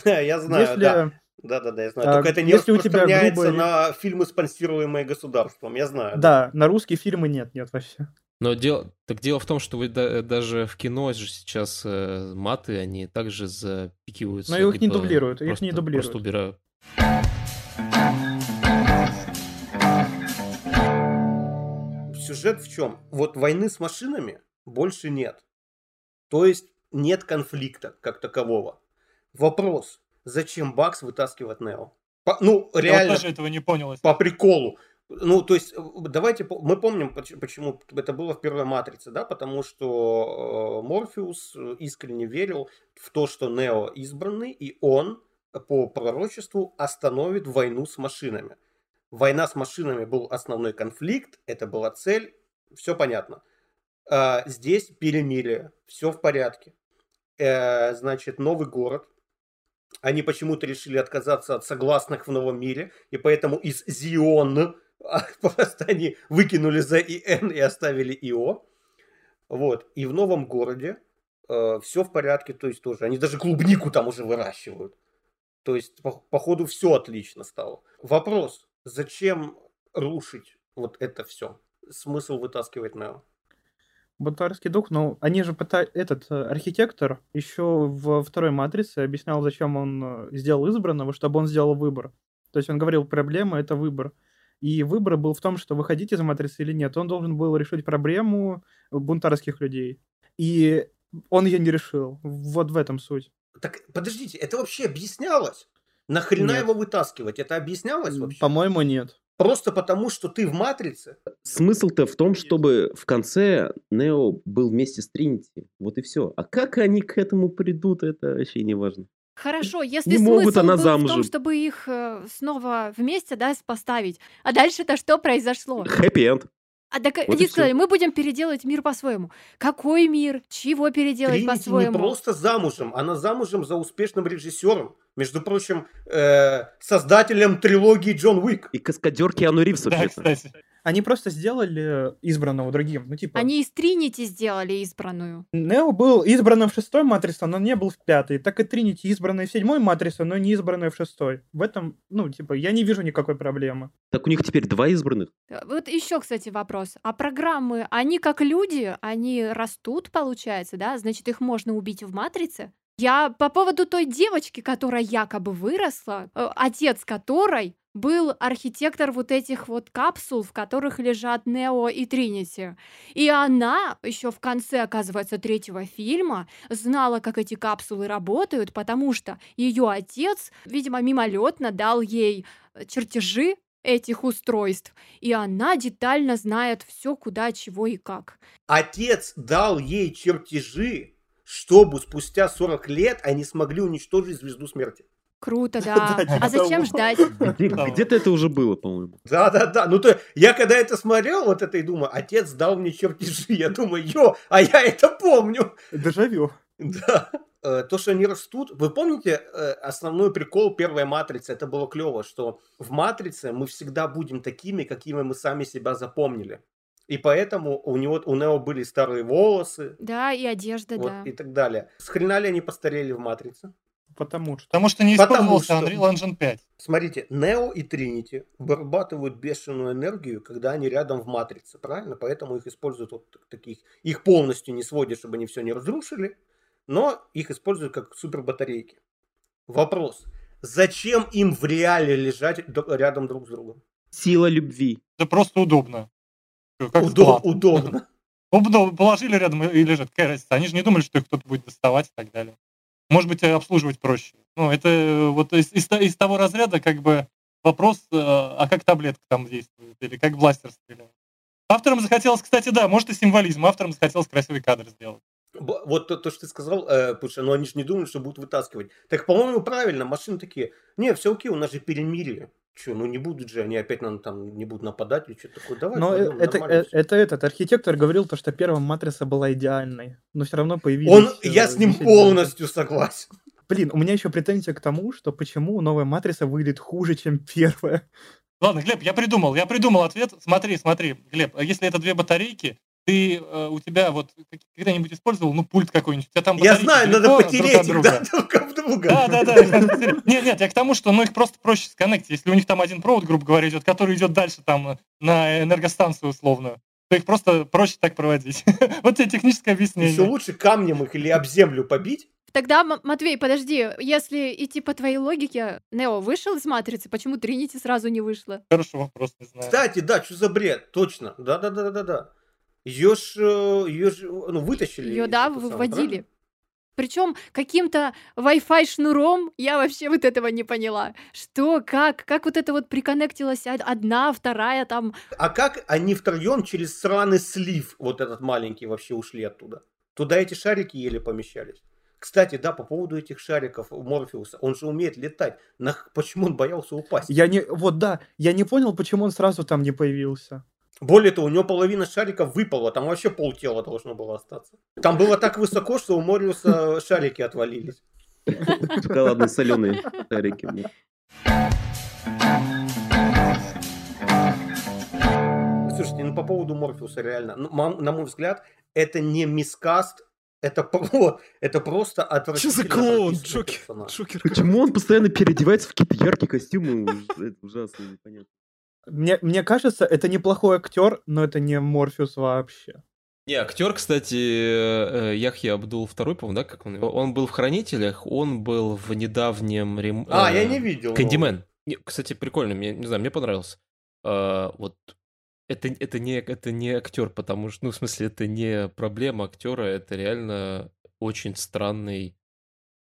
Я знаю, Если... да. Да, да, да, я знаю. а, Только это не если у тебя распространяется на фильмы, спонсируемые государством. Я знаю. Да, на русские фильмы нет, нет вообще. Но дело, так дело в том, что вы да- даже в кино же сейчас э, маты, они также запикиваются. Но их не либо дублируют, их просто- не дублируют. Просто убирают. Сюжет в чем? Вот войны с машинами больше нет. То есть нет конфликта как такового. Вопрос, зачем Бакс вытаскивает Нео? По- ну, Я реально, вот тоже этого не понял. по приколу. Ну, то есть, давайте, мы помним, поч- почему это было в первой «Матрице», да, потому что э, Морфеус э, искренне верил в то, что Нео избранный, и он по пророчеству остановит войну с машинами. Война с машинами был основной конфликт, это была цель, все понятно. А, Здесь перемирие, все в порядке. Э, Значит, новый город, они почему-то решили отказаться от согласных в новом мире, и поэтому из Зион просто они выкинули за ИН и оставили ИО. Вот. И в новом городе все в порядке, то есть тоже. Они даже клубнику там уже выращивают. То есть, по, походу, все отлично стало. Вопрос, зачем рушить вот это все? Смысл вытаскивать Нео? Бунтарский дух, ну, они же пытались... Этот э, архитектор еще во второй матрице объяснял, зачем он э, сделал избранного, чтобы он сделал выбор. То есть он говорил, проблема — это выбор. И выбор был в том, что выходить из матрицы или нет. Он должен был решить проблему бунтарских людей. И он ее не решил. Вот в этом суть. Так, подождите, это вообще объяснялось? Нахрена Нет. его вытаскивать? Это объяснялось вообще? По-моему, нет. Просто потому, что ты в матрице? Смысл-то в том, чтобы в конце Нео был вместе с Тринити. Вот и все. А как они к этому придут, это вообще не важно. Хорошо, если Не смысл могут, она был в замужем. том, чтобы их э, снова вместе, да, поставить. А дальше-то что произошло? Хэппи-энд. А так Вот и они сказали, мы будем переделать мир по-своему. Какой мир? Чего переделать Тринити не по-своему? просто замужем, она замужем за успешным режиссером. Между прочим, э, создателем трилогии Джон Уик. И каскадер Киану Ривз, Да, вообще-то. кстати. Они просто сделали избранного другим. Ну, типа... Они из Тринити сделали избранную. Нео был избранным в шестой матрице, но не был в пятой. Так и Тринити избранный в седьмой матрице, но не избранный в шестой. В этом, ну, типа, я не вижу никакой проблемы. Так у них теперь два избранных. Э, Вот еще, кстати, вопрос. А программы, они как люди, они растут, получается, да? Значит, их можно убить в матрице? Я по поводу той девочки, которая якобы выросла, э, отец которой был архитектор вот этих вот капсул, в которых лежат Нео и Тринити. И она еще в конце, оказывается, третьего фильма знала, как эти капсулы работают, потому что ее отец, видимо, мимолетно дал ей э, чертежи этих устройств, и она детально знает все, куда, чего и как. Отец дал ей чертежи, чтобы спустя 40 лет они смогли уничтожить звезду смерти. Круто, да. Да, типа А зачем ждать? Где- Да. Где-то это уже было, по-моему. Да-да-да. Ну, то я когда это смотрел, вот это и думаю, отец дал мне чертежи. Я думаю, ё, а я это помню. Дежавю. Да. Э, То, что они растут. Вы помните э, основной прикол первой матрицы? Это было клево, что в матрице мы всегда будем такими, какими мы сами себя запомнили. И поэтому у него у Нео были старые волосы, Да, и одежда, вот, да. и так далее. С хрена ли они постарели в матрице? Потому что. Потому что не Потому использовался что- Unreal Engine 5. Смотрите, Нео и Тринити вырабатывают бешеную энергию, когда они рядом в матрице, правильно? Поэтому их используют вот таких. Их полностью не сводят, чтобы они все не разрушили, но их используют как супербатарейки. Вопрос. Зачем им в реале лежать рядом друг с другом? Сила любви. Это просто удобно. Как Удо- склад. удобно. Удобно. Положили рядом и и лежат. Какая разница? Они же не думали, что их кто-то будет доставать и так далее. Может быть, э, обслуживать проще. Ну, это э, вот из, из из того разряда как бы вопрос, э, а как таблетка там действует, или как бластер стреляет. Авторам захотелось, кстати, да, может и символизм, авторам захотелось красивый кадр сделать. Вот то, то, что ты сказал, э, что ну, они же не думали, что будут вытаскивать. Так, по-моему, правильно, машины такие, не, все окей, у нас же перемирие. Че, ну не будут же они опять нам там не будут нападать или что-то такое. Давай, Но пойдем, это, э- всё». это этот архитектор говорил, то, что первая матрица была идеальной, но все равно появились... Он, э, я с ним полностью согласен. Блин, у меня еще претензия к тому, что почему новая матрица выглядит хуже, чем первая. Ладно, Глеб, я придумал, я придумал ответ. Смотри, смотри, Глеб, а если это две батарейки, ты э, у тебя вот когда-нибудь использовал, ну, пульт какой-нибудь, у тебя там Я знаю, надо далеко друг потереть от их друга. да, друг об друга. Да, да, да. Нет, нет, я к тому, что ну их просто проще сконнектить. Если у них там один провод, грубо говоря, идет, который идет дальше там на энергостанцию условную, то их просто проще так проводить. Вот тебе техническое Еще объяснение. лучше камнем их или об землю побить. Тогда, Матвей, подожди, если идти по твоей лоgiке, Нео вышел из матрицы, почему Тринити сразу не вышла? Хороший вопрос, не знаю. Кстати, да, что за бред, точно. Да-да-да-да-да. Ее ж, э, ее ж, ну, вытащили. Ее, да, выводили. Причем каким-то Wi-Fi шнуром я вообще вот этого не поняла. Что, как, как вот это вот приконнектилась од- одна, вторая там. А как они втроем через сраный слив, вот этот маленький, вообще ушли оттуда? Туда эти шарики еле помещались. Кстати, да, по поводу этих шариков у Морфеуса, он же умеет летать. Нах- почему он боялся упасть? Я не... Вот да, я не понял, почему он сразу там не появился. Более того, у него половина шариков выпала, там вообще полтела должно было остаться. Там было так высоко, что у Мориуса шарики отвалились. Шоколадные соленые шарики. Слушайте, ну по поводу Морфеуса реально, ну, на мой взгляд, это не мискаст, это, про, это просто Что отвратительно за клоун? Джокер. Джокер. Почему он постоянно переодевается в какие-то яркие костюмы? Это ужасно, непонятно. Мне, мне кажется, это неплохой актер, но это не Морфеус вообще. Не, актер, кстати, э, э, Яхья Абдул второй, по-моему, да, как он? Он был в «Хранителях», он был в недавнем... рем- А, э, я не видел. Кэндимен. Не, Кстати, прикольно, мне, не знаю, мне понравился. А, вот это, это, не, это не актер, потому что, ну, в смысле, это не проблема актера, это реально очень странный,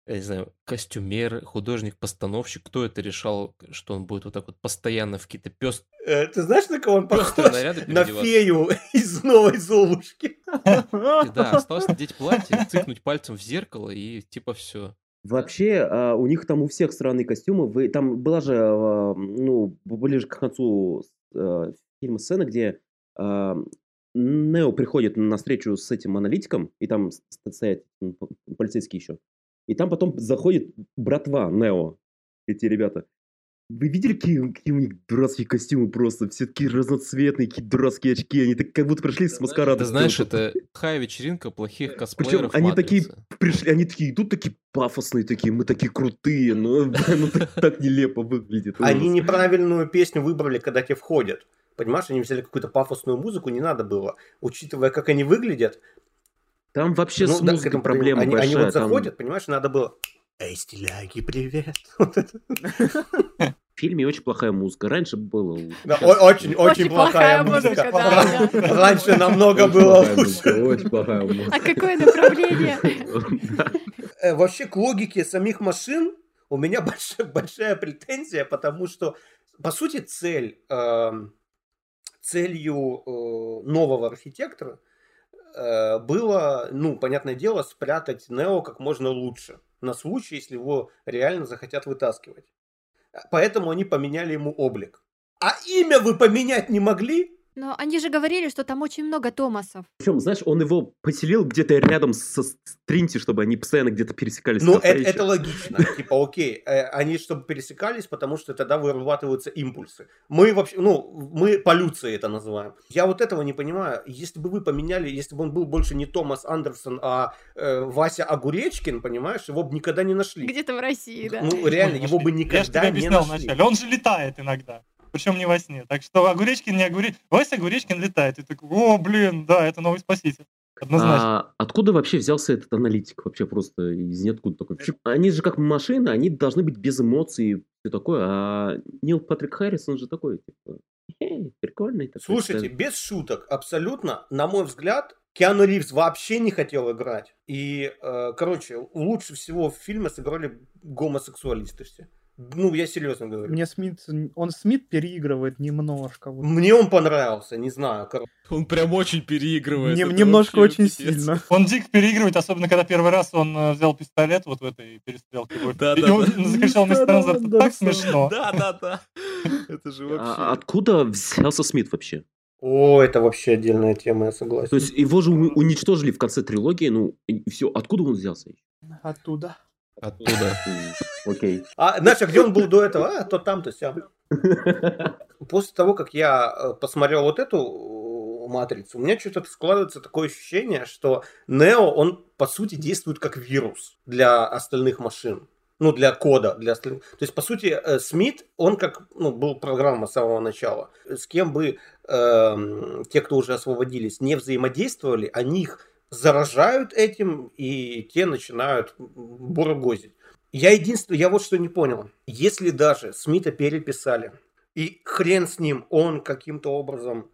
я не знаю, костюмер, художник, постановщик. Кто это решал, что он будет вот так вот постоянно в какие-то пест... Э, Ты знаешь, на кого он похож? На фею из новой Золушки. Да, осталось надеть платье, цыкнуть пальцем в зеркало и типа все. Вообще, а, у них там у всех странные костюмы. Вы, там была же, а, ну, ближе к концу а, фильма сцена, где Нео приходит на встречу с этим аналитиком, и там стоят п- полицейские еще. И там потом заходит братва Нео, эти ребята. Вы видели, какие, какие у них дурацкие костюмы просто? Все такие разноцветные, какие дурацкие очки. Они так как будто пришли с маскарада. Ты знаешь, это плохая вечеринка плохих Причем косплееров они такие «Матрицы». пришли, они такие идут такие пафосные, такие, мы такие крутые, но ну, так, так нелепо выглядит. Они неправильную песню выбрали, когда те входят. Понимаешь, они взяли какую-то пафосную музыку, не надо было. Учитывая, как они выглядят, Там вообще ну, с да, музыкой этому проблема они, они большая. вот там заходят, понимаешь, надо было Эй, стиляги, привет. В фильме очень плохая музыка. Раньше было... Да, очень, очень плохая музыка. да, да. Раньше намного Очень было лучше. музыка, Очень плохая музыка. А какое направление? Да. Э, Вообще к логике самих машин у меня большая, большая претензия, потому что, по сути, цель, эм, целью э, нового архитектора было, ну, понятное дело, спрятать Нео как можно лучше. на случай, если его реально захотят вытаскивать. Поэтому они поменяли ему облик. А имя вы поменять не могли? Но они же говорили, что там очень много Томасов. Причем, знаешь, он его поселил где-то рядом со Тринти, чтобы они постоянно где-то пересекались. Ну, это, это логично. Типа, окей, э, они чтобы пересекались, потому что тогда вырабатываются импульсы. Мы вообще, ну, мы полюцией это называем. Я вот этого не понимаю. Если бы вы поменяли, если бы он был больше не Томас Андерсон, а э, Вася Огуречкин, понимаешь, его бы никогда не нашли. Где-то в России, да. Ну, реально, его бы никогда не объяснял нашли. Он же летает иногда. Причем не во сне. Так что Огуречкин не Огуречкин. Вася Огуречкин летает. И такой, о, блин, да, это новый спаситель. Однозначно. А откуда вообще взялся этот аналитик? Вообще просто из ниоткуда такой. Они же как машины, они должны быть без эмоций и все такое. А Нил Патрик Харрис, он же такой, типа, «Эй, прикольный такой. Слушайте, да». без шуток, абсолютно, на мой взгляд, Киану Ривз вообще не хотел играть. И, э, короче, лучше всего в фильме сыграли гомосексуалисты все. Ну, я серьезно говорю. Мне Смит, он Смит переигрывает немножко. вот. Мне он понравился, не знаю. кор- Он прям очень переигрывает. Нем- немножко вообще очень пипец. сильно. Он дико переигрывает, особенно когда первый раз он э, взял пистолет вот в этой перестрелке. Да, И да, он да. закричал мистер Да, да, так смешно. Да, да, да. Это же А вообще... откуда взялся Смит вообще? О, это вообще отдельная тема, я согласен. То есть его же уничтожили в конце трилогии, ну, и все. Откуда он взялся? Оттуда. Оттуда. Окей. А, а где он был до этого? А, то там, то сям. После того, как я э, посмотрел вот эту э, матрицу, у меня что-то складывается такое ощущение, что Нео, он по сути действует как вирус для остальных машин. Ну, для кода, для остальных. То есть, по сути, э, Смит, он как, ну, был программа с самого начала. С кем бы эм, те, кто уже освободились, не взаимодействовали, они их заражают этим, и те начинают бургозить. Я единственное, я вот что не понял. Если даже Смита переписали, и хрен с ним, он каким-то образом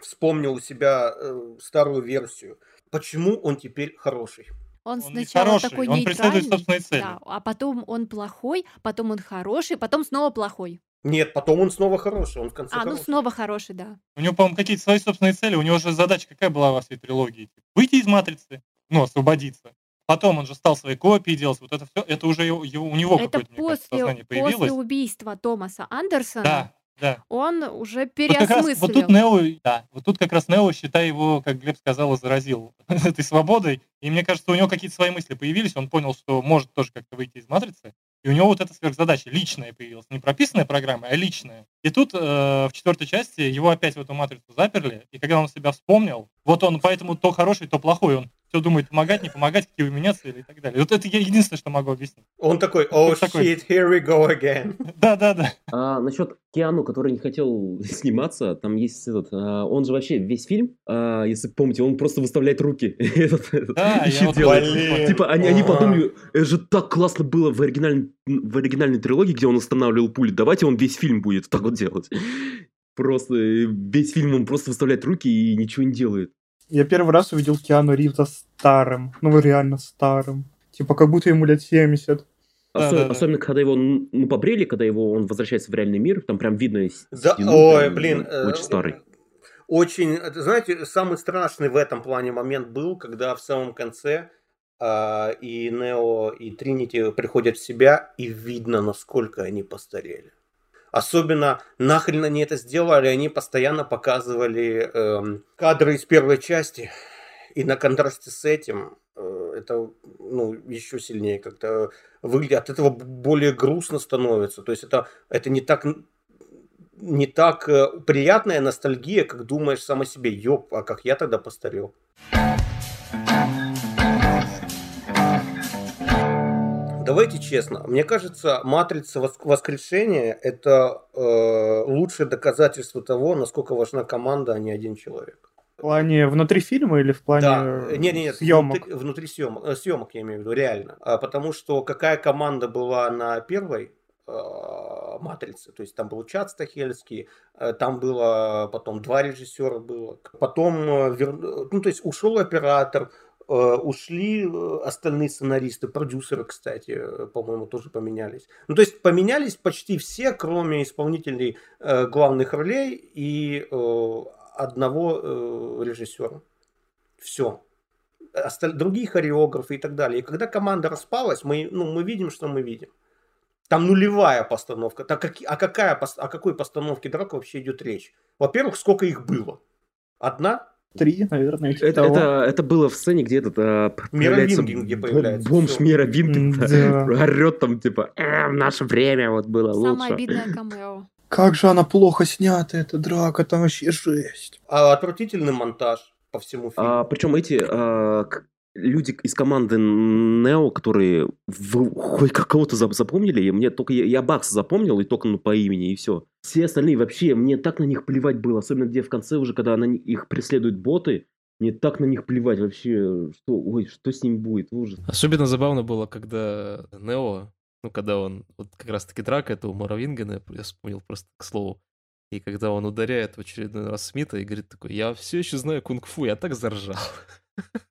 вспомнил у себя э, старую версию, почему он теперь хороший? Он, Он не сначала хороший, такой он нейтральный, да, а потом он плохой, потом он хороший, потом снова плохой. Нет, потом он снова хороший, он в конце А, ну хороший. снова хороший, да. У него, по-моему, какие-то свои собственные цели. У него же задача какая была во всей трилогии? Выйти из матрицы, ну, освободиться. Потом он же стал свои копии делать. Вот это все, это уже его, его- у него Это какое-то, мне кажется, после, сознание после появилось. убийства Томаса Андерсона Да, да. он уже Вот как раз, переосмыслил. вот тут Нео, да, вот тут как раз Нео, считай его, как Глеб сказал, заразил этой свободой. И мне кажется, у него какие-то свои мысли появились, он понял, что может тоже как-то выйти из матрицы. И у него вот эта сверхзадача личная появилась. Не прописанная программа, а личная. И тут э, в четвертой части его опять в эту матрицу заперли. И когда он себя вспомнил, вот он поэтому то хороший, то плохой. Он все думает, помогать, не помогать, какие у меня цели и так далее. Вот это я единственное, что могу объяснить. Он такой, такой. shit, here we go again. Да-да-да. А насчет Киану, который не хотел сниматься, там есть этот, а, он же вообще весь фильм, а, если помните, он просто выставляет руки. Этот- этот, Да, я вот делает. Блин. Типа они, они подумали, это же так классно было в оригинальной, в оригинальной трилогии, где он останавливал пули, давайте он весь фильм будет так вот делать. Просто э, весь фильм он просто выставляет руки и ничего не делает. Я первый раз увидел Киану Ривза старым. Ну, реально старым. Типа, как будто ему лет 70. Да, Осо- да, да. Особенно, когда его ну, побрили, когда его он возвращается в реальный мир, там прям видно Да, седину, ой, прям, блин. ну, э, Очень старый. Очень, знаете, самый страшный в этом плане момент был, когда в самом конце а, и Нео, и Тринити приходят в себя, и видно, насколько они постарели. Особенно, нахрен они это сделали, они постоянно показывали эм, кадры из первой части, и на контрасте с этим э, это ну, еще сильнее как-то выглядит, от этого более грустно становится. То есть это, это не так не так э, приятная ностальгия, как думаешь сам о себе. Ёп, а как я тогда постарел. Давайте честно, мне кажется, матрица вос- воскрешения это э, лучшее доказательство того, насколько важна команда, а не один человек. В плане внутри фильма или в плане Да, нет, нет, съемок? Внутри, внутри съемок, э, съемок я имею в виду, реально. А, потому что какая команда была на первой э, матрице, то есть там был Чад Стахельский, э, там было потом два режиссера было, потом, э, ну то есть ушел оператор, э, ушли э, остальные сценаристы, продюсеры, кстати, э, по-моему, тоже поменялись. Ну то есть поменялись почти все, кроме исполнителей э, главных ролей и э, одного э, режиссера. Все. осталь- другие хореографы и так далее. И когда команда распалась, мы, ну, мы видим, что мы видим. Там нулевая постановка. Так как, а какая, о какой постановке драк вообще идет речь? Во-первых, сколько их было? Одна? Три, наверное. типа Это, того. это, это было в сцене, где этот а, появляется где появляется, бомж. Мира Вингин, Да. орет там, типа, «Э, в наше время вот было Самое лучше. обидное камео. Как же она плохо снята, эта драка, там вообще жесть. А отвратительный монтаж по всему фильму. А, причем эти а, люди из команды Нео, которые вы хоть какого-то зап- запомнили, и мне только я, я Бакса запомнил, и только ну, по имени, и все. Все остальные вообще, мне так на них плевать было, особенно где в конце уже, когда на ни- их преследуют боты, мне так на них плевать вообще, что, ой, что с ними будет, ужас. Особенно забавно было, когда Нео, ну, когда он, вот как раз-таки драка этого Моровингена, я вспомнил просто к слову, и когда он ударяет в очередной раз Смита и говорит такой, я все еще знаю кунг-фу, я так заржал.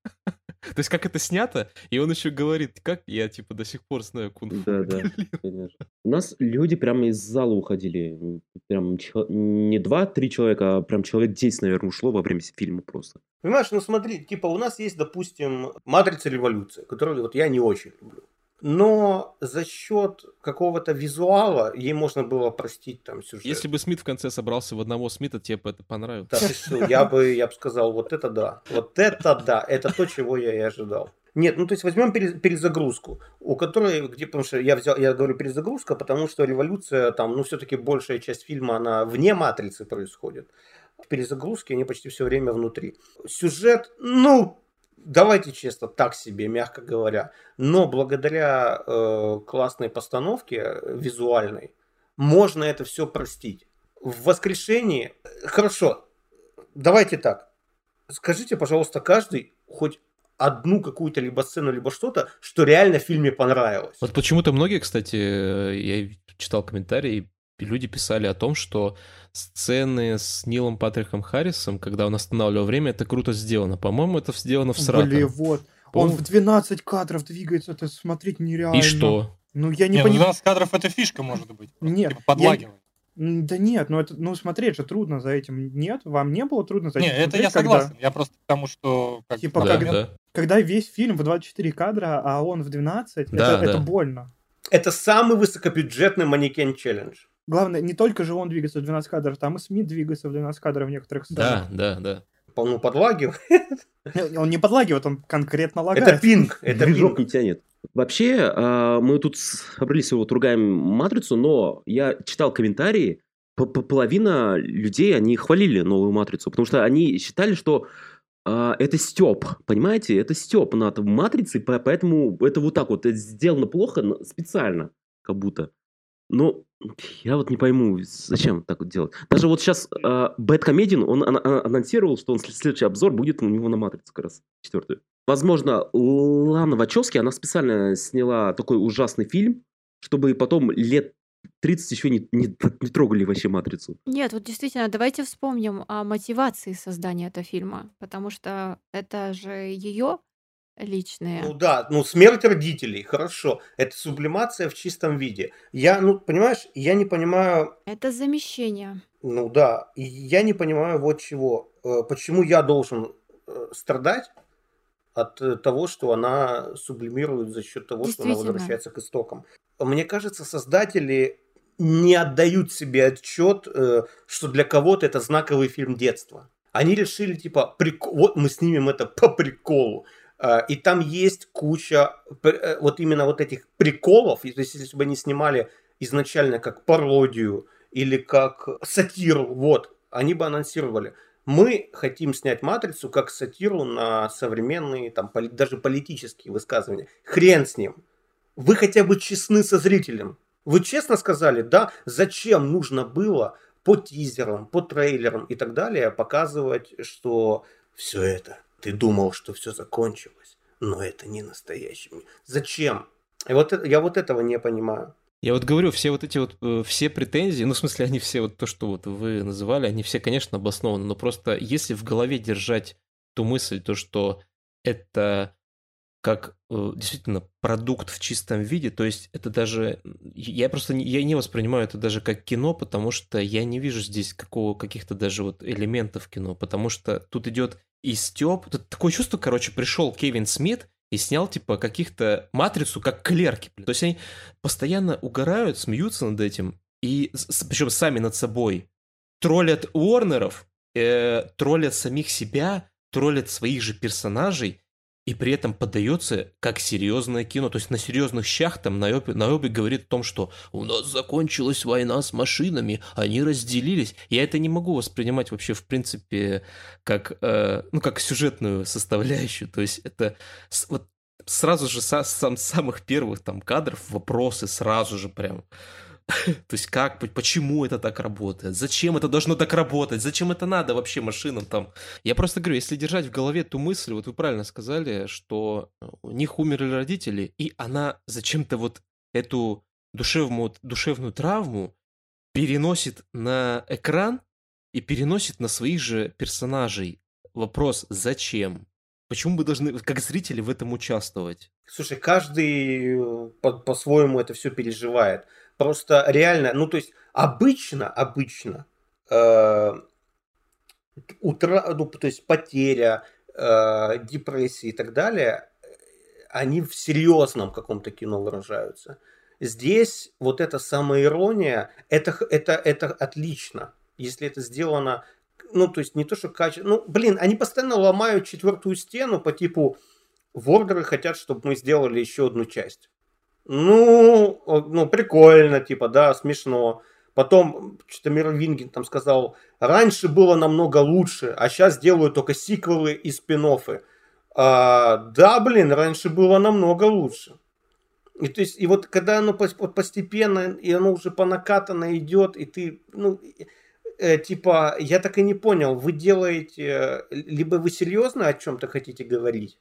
То есть как это снято, и он еще говорит, как я типа до сих пор знаю кунг-фу. Да, да, конечно. У нас люди прямо из зала уходили, прям не два-три человека, а прям человек 10, наверное, ушло во время фильма просто. Понимаешь, ну смотри, типа у нас есть, допустим, матрица революция, которую вот я не очень люблю. Но за счет какого-то визуала ей можно было простить там сюжет. Если бы Смит в конце собрался в одного Смита, тебе бы это понравилось. Да ты что, я бы, я бы сказал, вот это да. Вот это да. Это то, чего я и ожидал. Нет, ну то есть возьмем пере- перезагрузку, у которой, где, потому что я взял, я говорю перезагрузка, потому что революция там, ну все-таки большая часть фильма, она вне матрицы происходит. В перезагрузке они почти все время внутри. Сюжет, ну, давайте честно, так себе, мягко говоря. Но благодаря э, классной постановке э, визуальной можно это все простить. В воскрешении, хорошо, давайте так. Скажите, пожалуйста, каждый хоть одну какую-то либо сцену, либо что-то, что реально в фильме понравилось. Вот почему-то многие, кстати, э, я читал комментарии, люди писали о том, что сцены с Нилом Патриком Харрисом, когда он останавливал время, это круто сделано. По-моему, это сделано в срато. Блин, вот. Он в 12 кадров двигается, это смотреть нереально. И что? Ну, я не Не, ну, понимаю. 12 кадров это фишка может быть. Нет, Типа подлагивает. М, Да нет, ну это, ну смотреть же трудно за этим. Нет, вам не было трудно за Не, этим это я когда- согласен. Я просто к тому, что... Как, Типа, Да, когда- да. Когда весь фильм в 24 кадра, а он в 12, Да, это, это да. больно. Это самый высокобюджетный манекен челлендж. Главное, не только же он двигается в 12 кадров, там и Смит двигается в 12 кадров в некоторых сценах. Да, да, да. Ну, подлагивает. Он не подлагивает, он конкретно Это лагает. пинг. Это Движок пинг. не тянет. Вообще, а, мы тут собрались вот ругаем матрицу, но я читал комментарии, половина людей, они хвалили новую матрицу, потому что они считали, что а, это степ, понимаете, это степ над матрицей, по- поэтому это вот так вот это сделано плохо, но специально, как будто. Но я вот не пойму, зачем так вот делать. Даже вот сейчас Бэт Комедин, он ан- анонсировал, что он след- следующий обзор будет у него на матрицу как раз, четвертую. Возможно, Лана Вачовски, она специально сняла такой ужасный фильм, чтобы потом лет 30 еще не, не, не трогали вообще «Матрицу». Нет, вот действительно, давайте вспомним о мотивации создания этого фильма, потому что это же ее личные. Ну да, ну смерть родителей, хорошо. Это сублимация в чистом виде. Я, ну, понимаешь, я не понимаю, Это замещение. ну да, и я не понимаю вот чего. Э, Почему я должен э, страдать от э, того, что она сублимирует за счет того, что она возвращается к истокам. Мне кажется, создатели не отдают себе отчет, что для кого-то это знаковый фильм детства. Они решили, типа, прик- вот мы снимем это по приколу. А, И там есть куча э, вот именно вот этих приколов. То есть, если бы они снимали изначально как пародию или как сатиру, вот, они бы анонсировали. Мы хотим снять «Матрицу» как сатиру на современные, там, даже политические высказывания. Хрен с ним. Вы хотя бы честны со зрителем. Вы честно сказали, да, зачем нужно было по тизерам, по трейлерам и так далее показывать, что все это, ты думал, что все закончилось, но это не настоящий мир. Зачем? И вот это- я вот этого не понимаю. Я вот говорю, все вот эти вот, э, все претензии, ну, в смысле, они все, вот то, что вот вы называли, они все, конечно, обоснованы, но просто если в голове держать ту мысль, то, что это как э, действительно продукт в чистом виде, то есть это даже, я просто не, я не воспринимаю это даже как кино, потому что я не вижу здесь какого, каких-то даже вот элементов кино, потому что тут идет и Степ. Такое чувство, короче, пришел Кевин Смит и снял, типа, каких-то матрицу, как клерки. То есть они постоянно угорают, смеются над этим, и причем сами над собой. Троллят Уорнеров, э, троллят самих себя, троллят своих же персонажей, и при этом подается как серьезное кино. То есть на серьезных щах там Найоби, Найоби говорит о том, что у нас закончилась война с машинами, они разделились. Я это не могу воспринимать вообще в принципе как, э, ну, как сюжетную составляющую. То есть это вот сразу же с сам, самых первых там кадров вопросы сразу же прям То есть как, почему это так работает, зачем это должно так работать, зачем это надо вообще машинам там. Я просто говорю, если держать в голове ту мысль, вот вы правильно сказали, что у них умерли родители, и она зачем-то вот эту душевную, душевную травму переносит на экран и переносит на своих же персонажей. Вопрос, зачем? Почему мы должны, как зрители, в этом участвовать? Слушай, каждый э, по- по-своему это все переживает. Просто реально, ну то есть обычно, обычно э, утра, ну, то есть потеря, э, депрессия и так далее, они в серьезном каком-то кино выражаются. Здесь вот эта самоирония, это, это, это отлично, если это сделано, ну, то есть не то, что качество, ну, блин, они постоянно ломают четвертую стену по типу, вордеры хотят, чтобы мы сделали еще одну часть. Ну, ну, прикольно, типа, да, смешно. Потом что-то Мировингин там сказал, раньше было намного лучше, а сейчас делают только сиквелы и спин -оффы. а, Да, блин, раньше было намного лучше. И, то есть, и вот когда оно постепенно, и оно уже по накатанной идет, и ты, ну, э, типа, я так и не понял, вы делаете, либо вы серьезно о чем-то хотите говорить,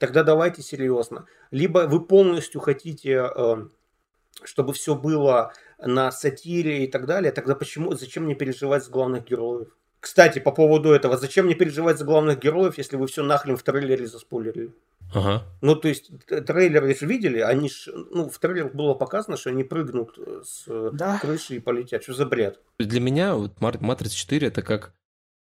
тогда давайте серьезно. Либо вы полностью хотите, эм, чтобы все было на сатире и так далее, тогда почему, зачем мне переживать за главных героев? Кстати, по поводу этого, зачем мне переживать за главных героев, если вы все нахрен в трейлере заспойлерили? Ага. Ну, то есть, трейлеры же видели, они ж, ну, в трейлерах было показано, что они прыгнут с да. крыши и полетят. Что за бред? Для меня вот Матрица 4 это как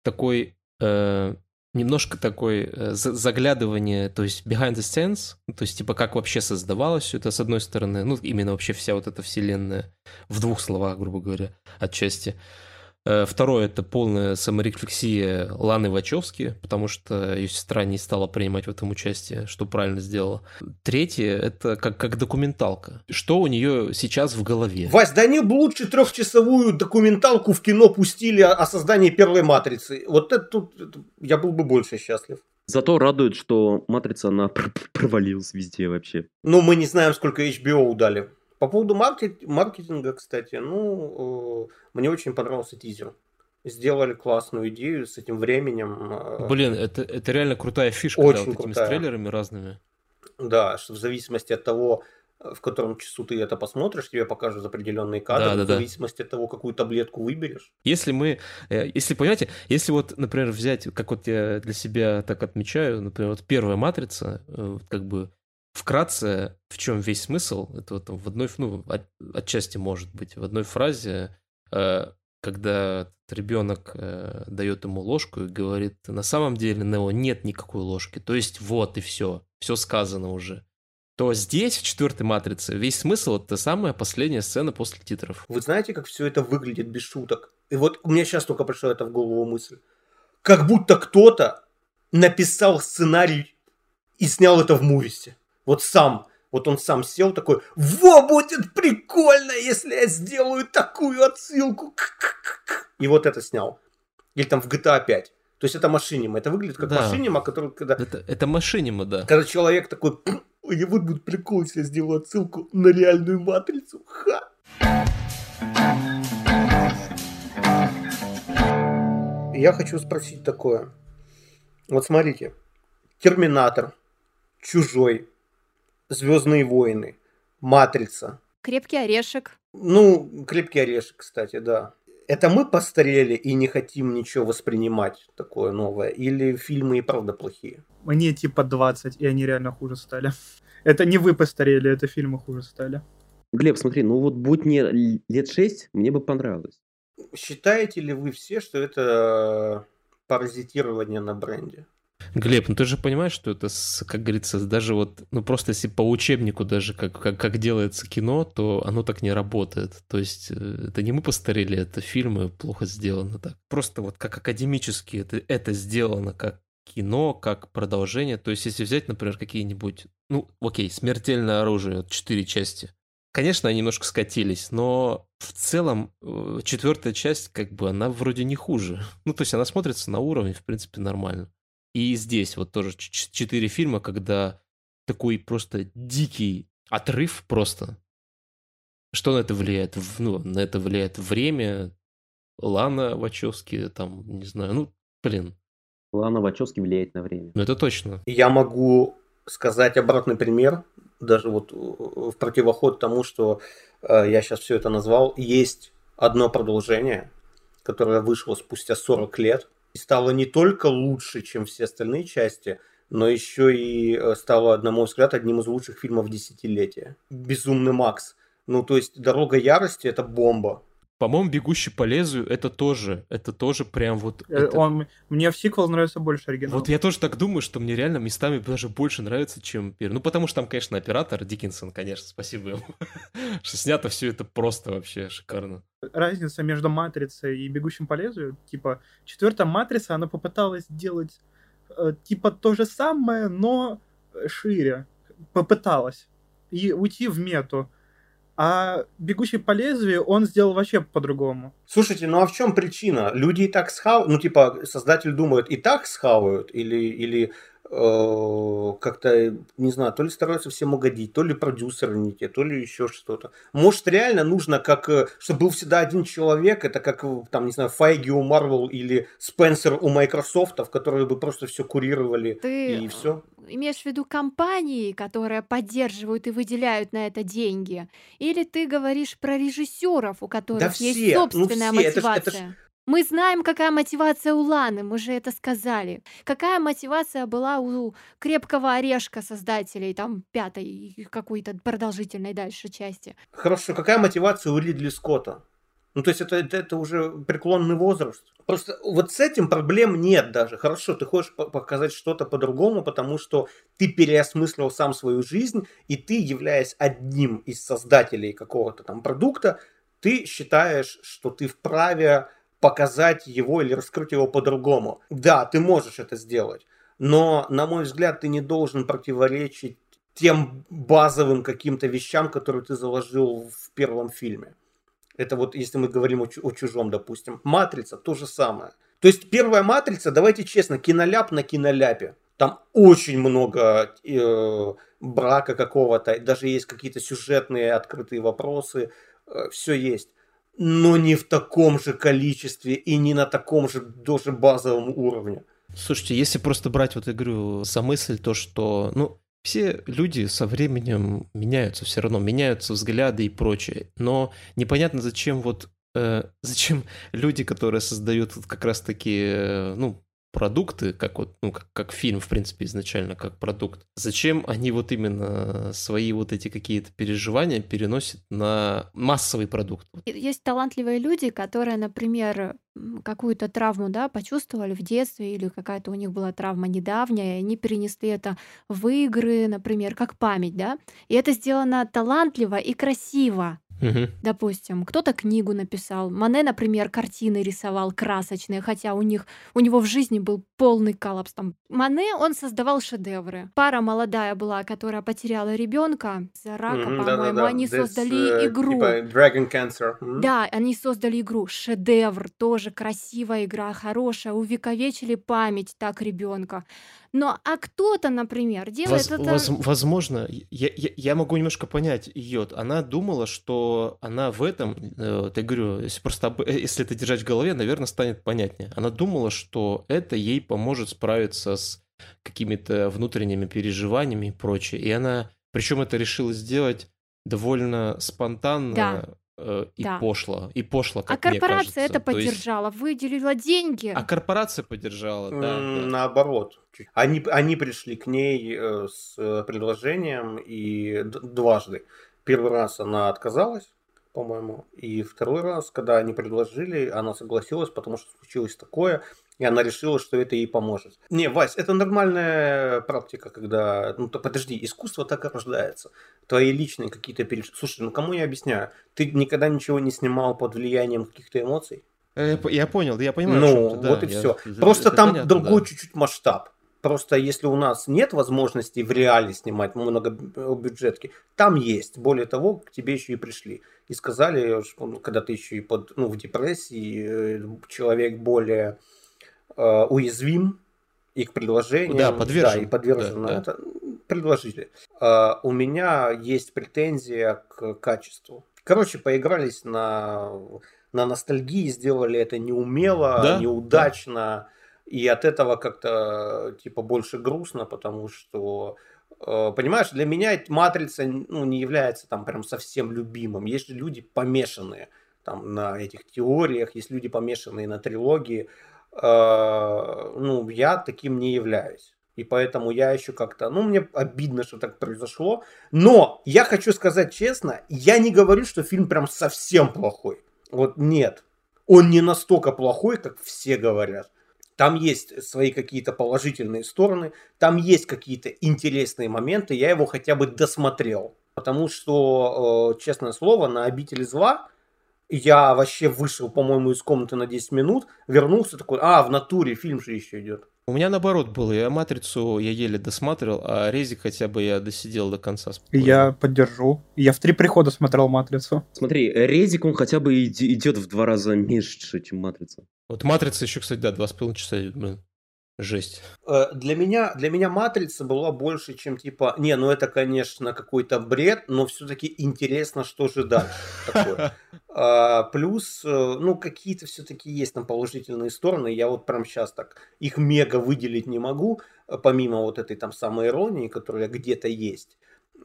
такой э, немножко такой э, заглядывание, то есть behind the scenes, то есть типа как вообще создавалось все это с одной стороны, ну именно вообще вся вот эта вселенная в двух словах, грубо говоря, отчасти. Э, второе – это полная саморефлексия Ланы Вачовски, потому что ее сестра не стала принимать в этом участие, что правильно сделала. Третье – это как, как документалка. Что у нее сейчас в голове? Вась, да они бы лучше трехчасовую документалку в кино пустили о, о создании первой «Матрицы». Вот это тут я был бы больше счастлив. Зато радует, что «Матрица», она провалилась везде вообще. Ну, мы не знаем, сколько HBO удали. По поводу маркет... маркетинга, кстати, ну, э, мне очень понравился тизер. Сделали классную идею с этим временем. Э, Блин, это, это реально крутая фишка, очень да, вот крутая. этими трейлерами разными. Да, что в зависимости от того, в котором часу ты это посмотришь, тебе покажут определенные кадры, да, да, в зависимости да. от того, какую таблетку выберешь. Если мы, э, если понимаете, если вот, например, взять, как вот я для себя так отмечаю, например, вот первая матрица, как бы Вкратце, в чем весь смысл? Это вот в одной, ну, от, отчасти может быть, в одной фразе, э, когда ребенок э, дает ему ложку и говорит, на самом деле Нео нет никакой ложки, то есть вот и все, все сказано уже. То здесь, в четвертой матрице, весь смысл это самая последняя сцена после титров. Вы знаете, как все это выглядит без шуток? И вот у меня сейчас только пришла это в голову мысль. Как будто кто-то написал сценарий и снял это в мувисе. Вот сам, вот он сам сел такой, во, будет прикольно, если я сделаю такую отсылку. И вот это снял. Или там в GTA 5. То есть это машинима. Это выглядит как да. машинима, который когда... Это, это машинима, да. Когда человек такой, и вот будет прикол, если я сделаю отсылку на реальную матрицу. Ха! Я хочу спросить такое. Вот смотрите. Терминатор, Чужой, Звездные войны, Матрица. Крепкий орешек. Ну, крепкий орешек, кстати, да. Это мы постарели и не хотим ничего воспринимать такое новое? Или фильмы и правда плохие? Мне типа 20, и они реально хуже стали. Это не вы постарели, это фильмы хуже стали. Глеб, смотри, ну вот будь мне лет 6, мне бы понравилось. Считаете ли вы все, что это паразитирование на бренде? Глеб, ну ты же понимаешь, что это, как говорится, даже вот, ну просто если по учебнику даже как, как, как делается кино, то оно так не работает. То есть э, это не мы постарели, это фильмы плохо сделаны так. Просто вот как академически это, это сделано как кино, как продолжение. То есть если взять, например, какие-нибудь, ну окей, «Смертельное оружие», четыре части. Конечно, они немножко скатились, но в целом э, четвертая часть, как бы, она вроде не хуже. Ну, то есть она смотрится на уровне, в принципе, нормально. И здесь вот тоже четыре фильма, когда такой просто дикий отрыв просто. Что на это влияет? Ну, на это влияет время, Лана Вачовски, там, не знаю, ну, блин. Лана Вачовски влияет на время. Ну, это точно. Я могу сказать обратный пример, даже вот в противоход тому, что э, я сейчас все это назвал. Есть одно продолжение, которое вышло спустя 40 лет, и стало не только лучше, чем все остальные части, но еще и э, стало, на мой взгляд, одним из лучших фильмов десятилетия. «Безумный Макс». Ну, то есть «Дорога ярости» — это бомба. По-моему, «Бегущий по лезвию» это тоже, это тоже прям вот... Э, это... Он, мне в сиквел нравится больше оригинала. Вот я тоже так думаю, что мне реально местами даже больше нравится, чем первый. Ну, потому что там, конечно, оператор Диккенсон, конечно, спасибо ему. что снято все это просто вообще шикарно. Разница между «Матрицей» и «Бегущим по лезвию», типа, четвертая «Матрица», она попыталась сделать э, типа то же самое, но шире. Попыталась. И уйти в мету. А «Бегущий по лезвию» он сделал вообще по-другому. Слушайте, ну а в чем причина? Люди и так схавают, ну типа создатель думает, и так схавают, или, или Э, как-то, не знаю, то ли стараются всем угодить, то ли продюсеры не те, то ли еще что-то. Может, реально нужно, как, э, чтобы был всегда один человек, это как, э, там, не знаю, Файги у Marvel или Спенсер у Microsoft, которые бы просто все курировали Ты и все. имеешь в виду компании, которые поддерживают и выделяют на это деньги? Или ты говоришь про режиссеров, у которых Да есть все, ну собственная все, это ж, это ж мотивация? Мы знаем, какая мотивация у Ланы, мы же это сказали. Какая мотивация была у крепкого орешка создателей, там, пятой какой-то продолжительной дальше части. Хорошо, какая мотивация у Ридли Скотта? Ну, то есть это, это, это уже преклонный возраст. Просто вот с этим проблем нет даже. Хорошо, ты хочешь показать что-то по-другому, потому что ты переосмыслил сам свою жизнь, и ты, являясь одним из создателей какого-то там продукта, ты считаешь, что ты вправе показать его или раскрыть его по-другому. Да, ты можешь это сделать, но, на мой взгляд, ты не должен противоречить тем базовым каким-то вещам, которые ты заложил в первом фильме. Это вот если мы говорим о, о чужом, допустим. Матрица то же самое. То есть первая матрица, давайте честно, киноляп на киноляпе. Там очень много э, брака какого-то, даже есть какие-то сюжетные открытые вопросы, э, все есть но не в таком же количестве и не на таком же даже базовом уровне. Слушайте, если просто брать, вот я говорю, за мысль, то, что, ну, все люди со временем меняются все равно, меняются взгляды и прочее. Но непонятно, зачем вот э, зачем люди, которые создают как раз-таки, э, ну, продукты, как вот, ну, как, как фильм, в принципе, изначально, как продукт, зачем они вот именно свои вот эти какие-то переживания переносят на массовый продукт? Есть талантливые люди, которые, например, какую-то травму, да, почувствовали в детстве или какая-то у них была травма недавняя, и они перенесли это в игры, например, как память, да, и это сделано талантливо и красиво. Мгм. Допустим, кто-то книгу написал. Мане, например, картины рисовал красочные, хотя у них у него в жизни был полный коллапс. Там. Мане, он создавал шедевры. Пара молодая была, которая потеряла ребенка из-за рака, Мгм, по-моему. да-да-да. Они This, создали э, игру. Типа Dragon Cancer. М? Да, они создали игру. Шедевр, тоже красивая игра, хорошая. Увековечили память так ребенка. Но а кто-то, например, делает Воз- это... воз- возможно, я, я, я могу немножко понять ее. Она думала, что она в этом, э, я говорю, если просто об- э, если это держать в голове, наверное, станет понятнее. Она думала, что это ей поможет справиться с какими-то внутренними переживаниями и прочее. И она, причем это решила сделать довольно спонтанно Да. Э, и Да. пошло. И пошло, А как мне корпорация кажется. это То есть- поддержала, выделила деньги. А корпорация поддержала, да, да. Наоборот. Они, они пришли к ней э, с э, предложением и дважды. Первый раз она отказалась, по-моему. И второй раз, когда они предложили, она согласилась, потому что случилось такое, и она решила, что это ей поможет. Не, Вась, это нормальная практика, когда... Ну, то подожди, искусство так и рождается. Твои личные какие-то переж... Слушай, ну кому я объясняю? Ты никогда ничего не снимал под влиянием каких-то эмоций? Э, Я понял, я понимаю. Ну, да, вот и я- все. Просто это там понятно, другой да. чуть-чуть масштаб. Просто если у нас нет возможности в реале снимать много бюджетки, там есть. Более того, к тебе еще и пришли. И сказали, что ну, когда ты еще и под, ну, в депрессии, э, человек более э, уязвим и к предложениям. Да, подвержен. и подвержен. Да, да. Это предложили. Э, у меня есть претензия к качеству. Короче, поигрались на, на ностальгии, сделали это неумело, Да, неудачно. И от этого как-то типа больше грустно, потому что э, понимаешь, для меня матрица ну, не является там прям совсем любимым. Есть люди помешанные там на этих теориях, есть люди помешанные на трилогии. Э, ну, я таким не являюсь. И поэтому я еще как-то, ну, мне обидно, что так произошло. Но я хочу сказать честно, я не говорю, что фильм прям совсем плохой. Вот нет. Он не настолько плохой, как все говорят. Там есть свои какие-то положительные стороны, там есть какие-то интересные моменты, я его хотя бы досмотрел. Потому что, э, честное слово, на обители зла я вообще вышел, по-моему, из комнаты на 10 минут, вернулся такой, а, в натуре фильм же еще идет. У меня наоборот было. Я матрицу я еле досматривал, а резик хотя бы я досидел до конца. спокойно. Я поддержу. Я в три прихода смотрел «Матрицу». Смотри, Резик, он хотя бы иди- идет в два раза меньше, чем Матрица. Вот матрица еще, кстати, да, два с половиной часа идет, блин. Жесть. Э, Для меня, для меня матрица была больше, чем типа, не, ну это, конечно, какой-то бред, но все-таки интересно, что же дальше такое. А, Плюс, э, ну, какие-то все-таки есть там положительные стороны. Я вот прям сейчас так их мега выделить не могу, э, помимо вот этой там самой иронии, которая где-то есть.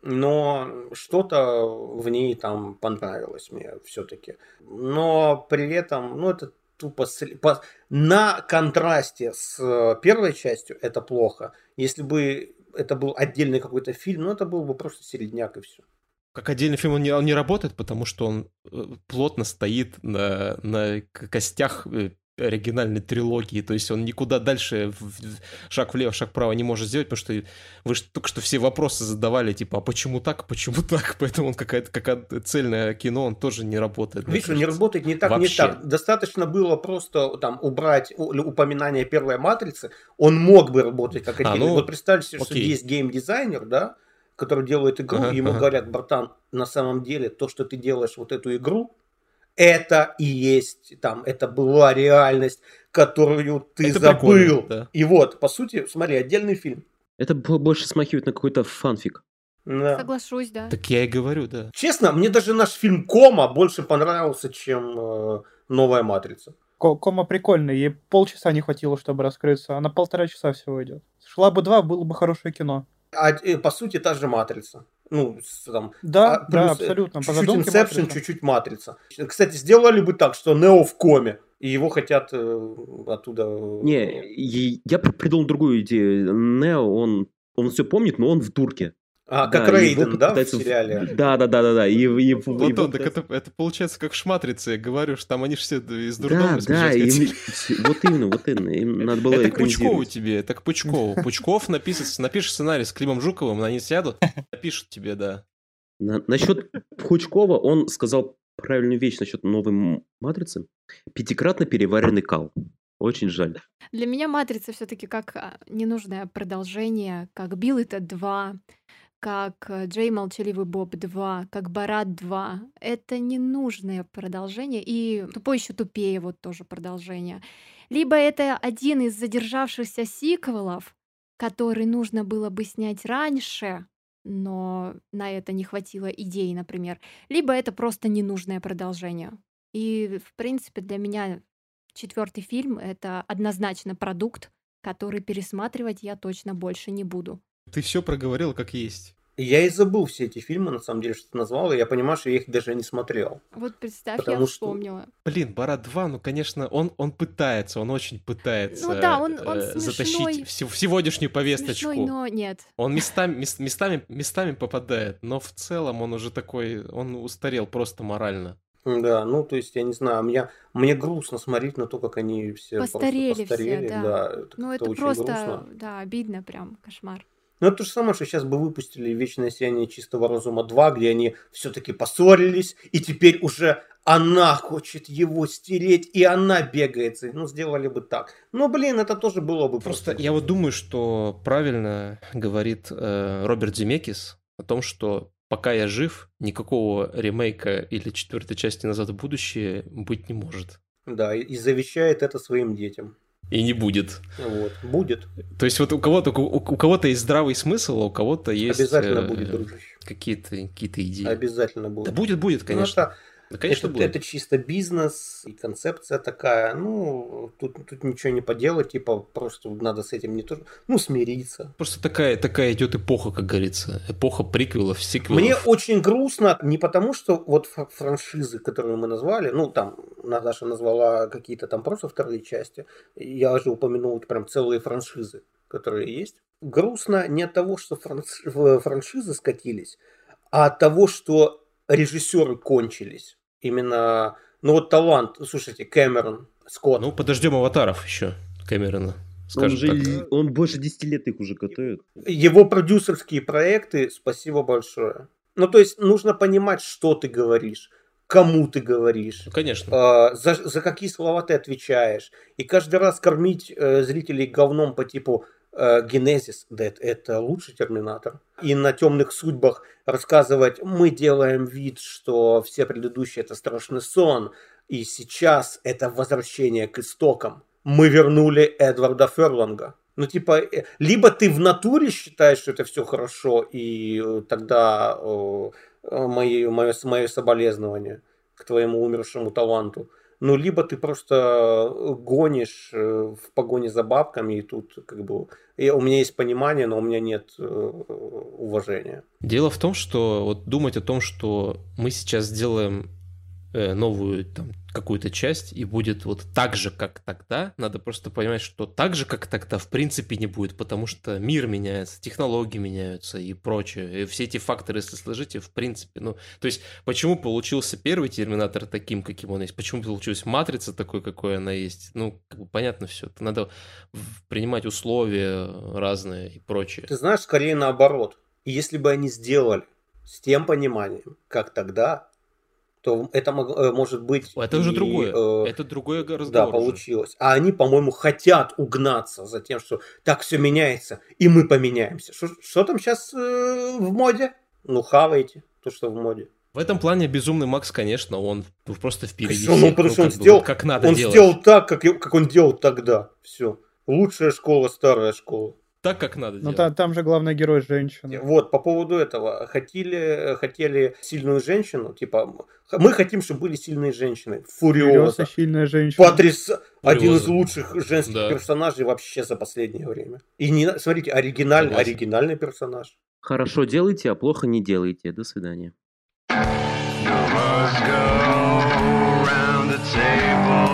Но что-то в ней там понравилось мне все-таки. Но при этом, ну, это тупо по- на контрасте с э, первой частью это плохо. Если бы это был отдельный какой-то фильм, ну это был бы просто середняк и все. Как отдельный фильм он не, он не работает, потому что он э, плотно стоит на, на костях э, оригинальной трилогии. То есть он никуда дальше шаг влево, шаг вправо не может сделать, потому что вы же только что все вопросы задавали, типа, а почему так, а почему так? Поэтому он какая-то какая цельное кино, он тоже не работает. Видишь, не работает не так, Вообще. не так. Достаточно было просто там убрать упоминание первой матрицы, он мог бы работать как А, отдельный. ну, вот представьте себе, что окей. есть геймдизайнер, да, который делает игру, Ага, ему ага. говорят, братан, на самом деле то, что ты делаешь вот эту игру, это и есть там, это была реальность, которую ты Это забыл. да. И вот, по сути, смотри, отдельный фильм. Это бо- больше смахивает на какой-то фанфик. Да. Соглашусь, да. Так я и говорю, да. Честно, мне даже наш фильм Кома больше понравился, чем э, новая матрица. Ко- Кома прикольная, ей полчаса не хватило, чтобы раскрыться. Она полтора часа всего идет. Шла бы два, было бы хорошее кино. А э, по сути та же матрица. Ну, там, Да, а, да, плюс, э, абсолютно. По Чуть-чуть Inception, «Матрица». чуть-чуть матрица. Кстати, сделали бы так, что Нео в коме, и его хотят э, оттуда... э, Не, я при- придумал другую идею. Нео, он, он все помнит, но он в дурке. А, Да, как Рейден, да, в пытаются сериале? Да, да, да, да, да. И, и- и- Вот так это, это получается как в «Шматрице», я говорю, что там они же все из Да, дурдома да, сбежать им- вот именно, вот именно. Им надо было Это к Пучкову тебе, это к Пучкову. Пучков напишет, напишет сценарий с Климом Жуковым, они сядут, напишут тебе, да. На- насчет Пучкова он сказал правильную вещь насчет новой матрицы. Пятикратно переваренный кал. Очень жаль. Для меня «Матрица» все таки как а, ненужное продолжение, как «Билл Тед 2», как э, «Джей Молчаливый Боб 2», как «Барат 2». Это ненужное продолжение. И «Тупой еще тупее» вот тоже продолжение. Либо это один из задержавшихся сиквелов, который нужно было бы снять раньше, но на это не хватило идей, например. Либо это просто ненужное продолжение. И, в принципе, для меня четвертый фильм — это однозначно продукт, который пересматривать я точно больше не буду. Ты все проговорил как есть. Я и забыл все эти фильмы, на самом деле, что ты назвал, и я понимаю, что я их даже не смотрел. Вот представь, я Потому что- вспомнила. Блин, Барат 2, ну, конечно, он, он пытается, он очень пытается Ну да, он- он э, смешной. затащить в, в сегодняшнюю повесточку. Смешной, но нет. Он местами, мес- местами, местами попадает, но в целом он уже такой, он устарел просто морально. Да, ну, то есть, я не знаю, мне, мне грустно смотреть на то, как они все просто Постарели все, постарели, да. это Ну это просто, грустно. да, обидно прям, кошмар. Ну, это то же самое, что сейчас бы выпустили «Вечное сияние чистого разума 2», где они все-таки поссорились, и теперь уже она хочет его стереть, и она бегается. Ну, сделали бы так. Ну, блин, это тоже было бы Просто просто... я вот думаю, что правильно говорит э, Роберт Земекис о том, что пока я жив, никакого ремейка или четвертой части «Назад в будущее» быть не может. Да, и завещает это своим детям. И не будет. Вот, будет. То есть вот у кого-то у, у кого-то есть здравый смысл, а у кого-то есть Обязательно э, будет, дружище. какие-то какие идеи. Обязательно будет. Да будет, будет, Ну, конечно. это- Да, конечно, это, будет. это чисто бизнес и концепция такая. Ну, тут, тут ничего не поделать, типа, просто надо с этим не то, ну, смириться. Просто такая, такая идет эпоха, как говорится. Эпоха приквелов, сиквелов. Мне очень грустно не потому, что вот фра- франшизы, которые мы назвали, ну, там, Наташа назвала какие-то там просто вторые части, я же упомянул вот прям целые франшизы, которые есть. Грустно не от того, что франшизы скатились, а от того, что режиссеры кончились. Именно, ну вот талант, слушайте, Кэмерон, Скотт, Ну, подождем аватаров еще Кэмерона. Он, Скажем же, так. он больше 10 лет их уже готовит. его продюсерские проекты, спасибо большое. Ну, то есть нужно понимать, что ты говоришь, кому ты говоришь, Ну, конечно. э, за, за какие слова ты отвечаешь. И каждый раз кормить э, зрителей говном по типу Генезис, да это, лучший Терминатор. И на темных судьбах рассказывать, мы делаем вид, что все предыдущие это страшный сон, и сейчас это возвращение к истокам. Мы вернули Эдварда Ферланга. Ну, типа, э, либо ты в натуре считаешь, что это все хорошо, и э, тогда э, э, мои, мое, мое соболезнование к твоему умершему таланту. Ну, либо ты просто гонишь э, в погоне за бабками, и тут как бы... и у меня есть понимание, но у меня нет э, уважения. Дело в том, что вот думать о том, что мы сейчас сделаем новую там какую-то часть и будет вот так же, как тогда, надо просто понимать, что так же, как тогда, в принципе не будет, потому что мир меняется, технологии меняются и прочее. И все эти факторы, если сложите, в принципе, ну, то есть, почему получился первый Терминатор таким, каким он есть, почему получилась Матрица такой, какой она есть, ну, как бы понятно все. Надо в- принимать условия разные и прочее. Ты знаешь, скорее наоборот. Если бы они сделали с тем пониманием, как тогда, то это э, может быть... Это уже и, другое. э, Это другой разговор. Да, уже. получилось. А они, по-моему, хотят угнаться за тем, что так все меняется, и мы поменяемся. Что, там сейчас в моде? Ну, хавайте то, что в моде. В этом плане Безумный Макс, конечно, он просто впереди Конечно, ну, потому что он как бы сделал- вот как надо он делать. сделал так, как, как он делал тогда. Все. Лучшая школа, старая школа. Так, как надо Ну делать. та- там же главный герой женщина. Вот, по поводу этого. Хотели, хотели сильную женщину, типа, мы хотим, чтобы были сильные женщины. Фуриоза. Фуриоза, сильная женщина. Потряс... Один из лучших женских Да. персонажей вообще за последнее время. И не, смотрите, оригинальный, оригинальный персонаж. Хорошо делайте, а плохо не делайте. До свидания. Go round the table